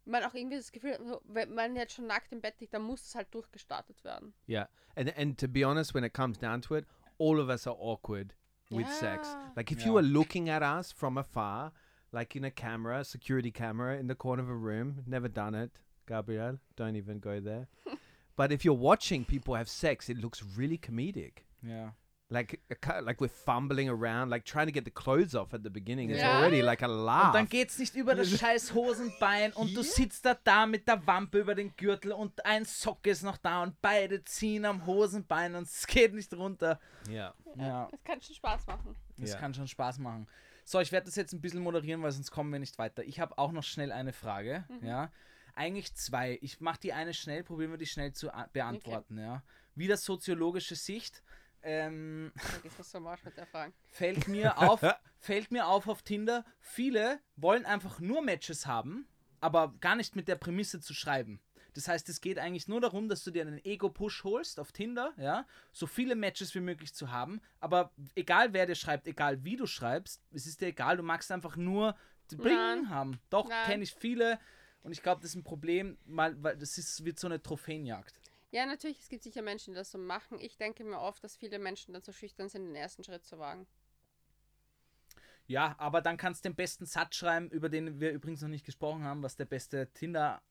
C: man auch irgendwie das Gefühl wenn man jetzt schon nackt im Bett liegt, dann muss es halt durchgestartet werden.
B: Yeah. And and to be honest, when it comes down to it, all of us are awkward with sex.
C: Yeah.
B: Like if
A: Yeah.
B: you were looking at us from afar, like in a camera, security camera in the corner of a room, never done it, Gabriel, don't even go there. But if you're watching people have sex, it looks really comedic.
A: Ja.
B: Like, ki- like we're fumbling around, like trying to get the clothes off at the beginning. It's
C: Yeah.
B: already like a laugh.
A: Und dann geht's nicht über das scheiß Hosenbein und du sitzt da da mit der Wampe über den Gürtel und ein Sock ist noch da und beide ziehen am Hosenbein und es geht nicht runter.
B: yeah.
A: Ja,
C: Das kann schon Spaß machen.
A: das
B: Ja.
A: kann schon Spaß machen. So, ich werde das jetzt ein bisschen moderieren, weil sonst kommen wir nicht weiter. Ich habe auch noch schnell eine Frage, ja. Eigentlich zwei. Ich mache die eine schnell, probieren wir die schnell zu beantworten, ja. Wieder soziologische Sicht. Ähm,
C: Vergiss was so Marsch mit der Frage.
A: fällt mir auf, fällt mir auf auf Tinder, viele wollen einfach nur Matches haben, aber gar nicht mit der Prämisse zu schreiben. Das heißt, es geht eigentlich nur darum, dass du dir einen Ego-Push holst auf Tinder, ja, so viele Matches wie möglich zu haben, aber egal wer dir schreibt, egal wie du schreibst, es ist dir egal, du magst einfach nur Bling haben. Doch, kenne ich viele und ich glaube, das ist ein Problem, mal, weil das ist, wird so eine Trophäenjagd.
C: Ja, natürlich, es gibt sicher Menschen, die das so machen. Ich denke mir oft, dass viele Menschen dann so schüchtern sind, den ersten Schritt zu wagen.
A: Ja, aber dann kannst du den besten Satz schreiben, über den wir übrigens noch nicht gesprochen haben, was der beste Tinder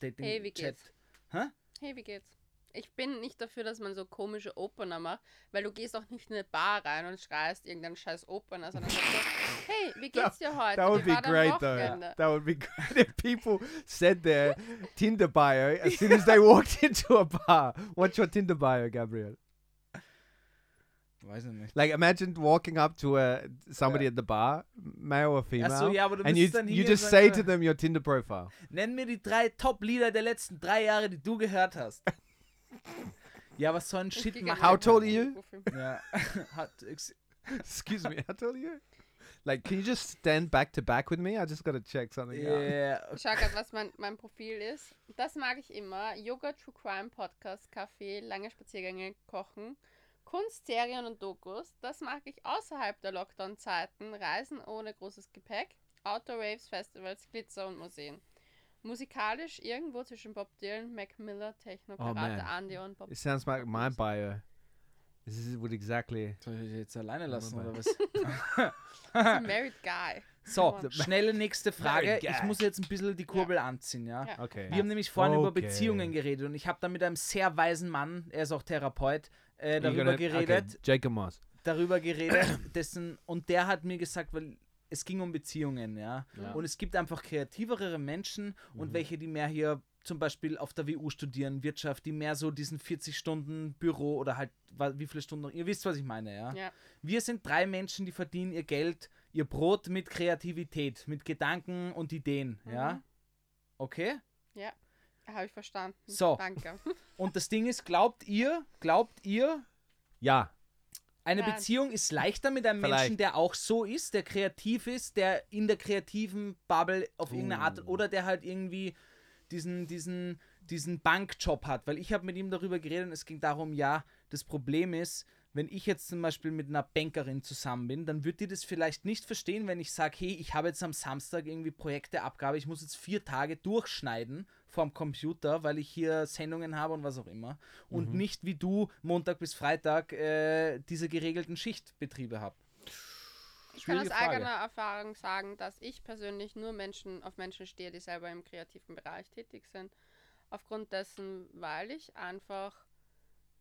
A: äh,
C: Hey, wie geht's?
A: Hä?
C: Hey, wie geht's? Ich bin nicht dafür, dass man so komische Opener macht, weil du gehst auch nicht in eine Bar rein und schreist irgendeinen scheiß Opener, sondern sagst so, hey, wie geht's dir heute?
B: That would be great, though.
C: Wochenende?
B: That would be great if people said their Tinder bio as soon as they walked into a bar. What's your Tinder bio, Gabriel?
A: Weiß ich nicht.
B: Like, imagine walking up to a somebody at the bar, male or female,
A: Ach so, ja, aber du
B: and you
A: dann
B: you just say to them your Tinder profile.
A: Nenn mir die drei Top-Lieder der letzten drei Jahre, die du gehört hast. Ja, was so ein Shit
C: gerne
B: How tall are you?
A: Ja.
B: Excuse me, how tall are you? Like, can you just stand back to back with me? I just gotta check something out.
A: yeah.
C: Ich schau grad, was mein, mein Profil ist. Das mag ich immer. Yoga, True Crime, Podcast, Kaffee, lange Spaziergänge, Kochen, Kunst, Serien und Dokus. Das mag ich außerhalb der Lockdown-Zeiten. Reisen ohne großes Gepäck, Outdoor-Raves, Festivals, Glitzer und Museen. Musikalisch irgendwo zwischen Bob Dylan, Mac Miller, Techno,
B: Oh,
C: Karate,
B: man.
C: Andy und Bob
B: It sounds like my bio. This is what exactly.
A: Soll ich dich jetzt alleine lassen oder was?
C: a Married Guy.
A: So, schnelle nächste Frage. Ich muss jetzt ein bisschen die Kurbel anziehen, ja.
C: Ja.
B: Okay.
A: Wir haben nämlich vorhin über
B: Okay.
A: Beziehungen geredet und ich habe da mit einem sehr weisen Mann, er ist auch Therapeut, äh, darüber
B: gonna-
A: geredet.
B: Okay, Jacob Moss.
A: darüber geredet, dessen, und der hat mir gesagt, weil es ging um Beziehungen, ja.
B: Ja.
A: Und es gibt einfach kreativere Menschen und
B: Mhm.
A: welche, die mehr hier zum Beispiel auf der WU studieren, Wirtschaft, die mehr so diesen 40 Stunden Büro oder halt wie viele Stunden, ihr wisst, was ich meine, ja.
C: Ja.
A: Wir sind drei Menschen, die verdienen ihr Geld, ihr Brot mit Kreativität, mit Gedanken und Ideen, ja.
C: Mhm.
A: Okay?
C: Habe ich verstanden.
A: So.
C: Danke.
A: Und das Ding ist, glaubt ihr, glaubt ihr,
B: Ja.
A: Eine
C: Nein.
A: Beziehung ist leichter mit einem Menschen,
B: Vielleicht.
A: der auch so ist, der kreativ ist, der in der kreativen Bubble auf irgendeine Art
B: Uh.
A: oder der halt irgendwie diesen, diesen, diesen Bankjob hat. Weil ich habe mit ihm darüber geredet und es ging darum, ja, das Problem ist, wenn ich jetzt zum Beispiel mit einer Bankerin zusammen bin, dann wird die das vielleicht nicht verstehen, wenn ich sage, hey, ich habe jetzt am Samstag irgendwie Projekteabgabe, ich muss jetzt vier Tage durchschneiden vorm Computer, weil ich hier Sendungen habe und was auch immer. Und nicht wie du Montag bis Freitag äh, diese geregelten Schichtbetriebe habt.
C: Ich kann aus eigener Erfahrung sagen, dass ich persönlich nur Menschen auf Menschen stehe, die selber im kreativen Bereich tätig sind. Aufgrund dessen, weil ich einfach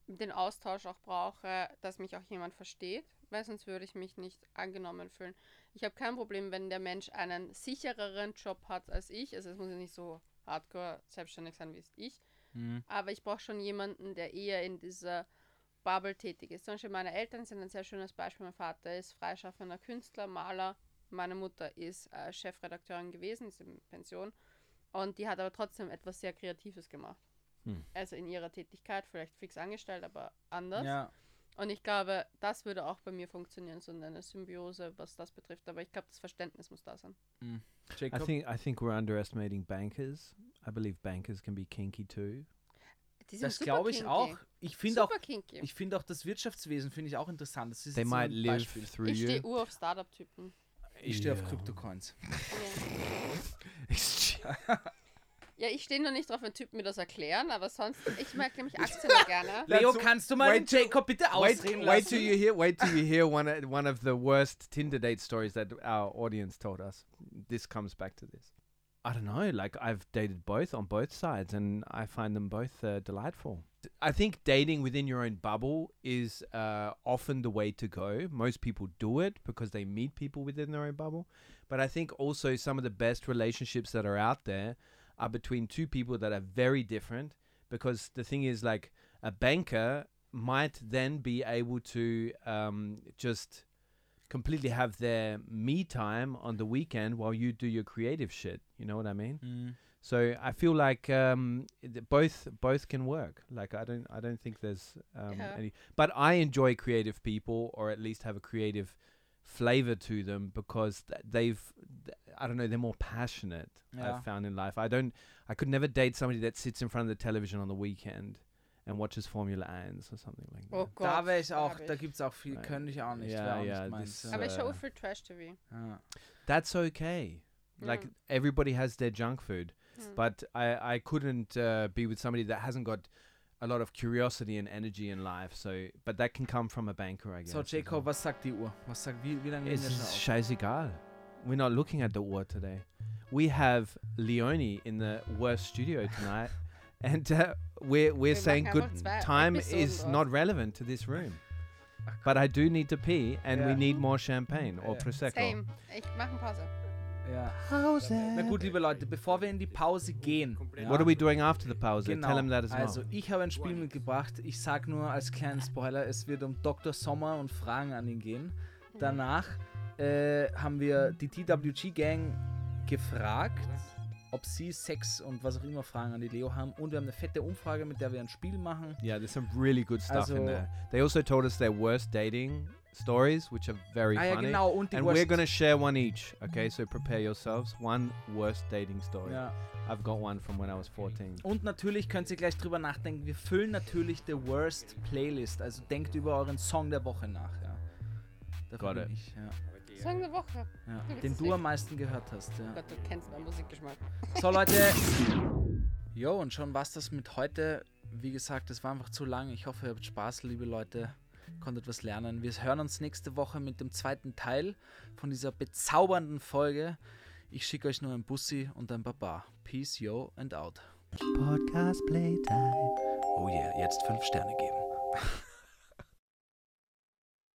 C: den Austausch auch brauche, dass mich auch jemand versteht, weil sonst würde ich mich nicht angenommen fühlen. Ich habe kein Problem, wenn der Mensch einen sichereren Job hat als ich. Also es muss ja nicht so hardcore selbstständig sein wie ich.
A: Mhm.
C: Aber ich brauche schon jemanden, der eher in dieser Bubble tätig ist. Zum Beispiel meine Eltern sind ein sehr schönes Beispiel. Mein Vater ist freischaffender Künstler, Maler. Meine Mutter ist äh, Chefredakteurin gewesen, ist in Pension. Und die hat aber trotzdem etwas sehr Kreatives gemacht.
B: Hm.
C: Also in ihrer Tätigkeit, vielleicht fix angestellt, aber anders.
A: Ja.
C: Und ich glaube, das würde auch bei mir funktionieren, so eine Symbiose, was das betrifft. Aber ich glaube, das Verständnis muss da sein.
B: I
A: Jacob?
B: think I think we're underestimating bankers. I believe bankers can be kinky too.
C: Die sind
A: das glaube ich
C: kinky.
A: auch. Ich finde auch,
C: kinky.
A: ich finde auch das Wirtschaftswesen finde ich auch interessant. Das ist
B: They might
A: ein
B: live
A: Beispiel.
B: through
C: ich stehe ur auf Startup-Typen.
A: Ich stehe auf
B: Ja.
A: Kryptocoins.
C: Ja. Ja, ich stehe noch nicht drauf, wenn Typen mir das erklären, aber sonst, ich mag nämlich Aktien gerne.
A: Leo, kannst du mal
B: wait till-
A: Jacob bitte
B: Wait,
A: ausreden
B: wait till
A: lassen?
B: you hear. Wait till you hear one of, one of the worst Tinder date stories that our audience told us. This comes back to this. I don't know. Like I've dated both on both sides, and I find them both uh, delightful. I think dating within your own bubble is uh, often the way to go. Most people do it because they meet people within their own bubble. But I think also some of the best relationships that are out there are between two people that are very different. Because the thing is, like a banker might then be able to um, just completely have their me time on the weekend while you do your creative shit. You know what I mean?
A: Mhm.
B: So I feel like um, th- both both can work. Like I don't I don't think there's um,
C: Yeah.
B: any. But I enjoy creative people, or at least have a creative flavor to them because th- they've th- I don't know they're more passionate.
A: Yeah.
B: I've found in life. I don't I could never date somebody that sits in front of the television on the weekend and watches Formula 1 or something like that.
C: Oh Gott.
A: Da wäre ich auch,
C: hab
A: da
C: ich.
A: gibt es auch viel,
B: Nein.
A: könnte ich auch nicht.
B: Ja,
A: wär
B: ja,
A: nicht meins,
B: das-
C: Aber ich schaue für Trash-TV.
A: Ja.
B: That's okay. Like
C: Mm.
B: everybody has their junk food.
C: Mm.
B: but I I couldn't uh, be with somebody that hasn't got a lot of curiosity and energy in life. So, but that can come from a banker, I guess.
A: So,
B: as well.
A: Jacob, was sagt die Uhr? Was sagt, wie, wie lange
B: it's
A: nehmen wir schon auf?
B: scheißegal. We're not looking at the war today. We have Leonie in the worst studio tonight, and uh, we're we're
C: Wir
B: saying good time is not relevant to this room. But I do need to pee, and we
A: Yeah.
B: need more champagne or
A: Yeah.
B: prosecco.
C: Same. Ich mache eine Pause.
A: Ja.
B: Pause.
A: Na gut, liebe Leute, bevor wir in die Pause gehen. Ja,
B: What are we doing after the pause?
A: Genau.
B: Tell him that as well.
A: Also, ich habe ein Spiel mitgebracht. Ich sag nur als kleinen Spoiler, es wird um Dr. Sommer und Fragen an ihn gehen. Danach äh, haben wir die TWG-Gang gefragt, ob sie Sex und was auch immer Fragen an die Leo haben. Und wir haben eine fette Umfrage, mit der wir ein Spiel machen.
B: Yeah, there's some really good stuff in
A: Also-
B: there. They also told us their worst dating stories, which are very
A: Ah ja,
B: funny.
A: genau. Und die
B: And
A: Worst-
B: we're gonna share one each. Okay, so prepare yourselves. One worst dating story.
A: ja.
B: I've got one from when I was 14.
A: Und natürlich könnt ihr gleich drüber nachdenken. Wir füllen natürlich die Worst Playlist. Also denkt über euren Song der Woche nach. Ja. Dafür
B: Got it.
A: ich, ja.
C: Song der Woche.
A: Ja. Den du
C: nicht.
A: am meisten gehört hast. Ja.
C: Gott, du kennst meinen Musikgeschmack.
A: So Leute. Jo, und schon war's das mit heute. Wie gesagt, es war einfach zu lang. Ich hoffe, ihr habt Spaß, liebe Leute. Konntet was lernen. Wir hören uns nächste Woche mit dem zweiten Teil von dieser bezaubernden Folge. Ich schicke euch nur ein Bussi und ein Baba. Peace, yo and out.
D: Podcast Playtime.
A: Oh yeah, jetzt fünf Sterne geben.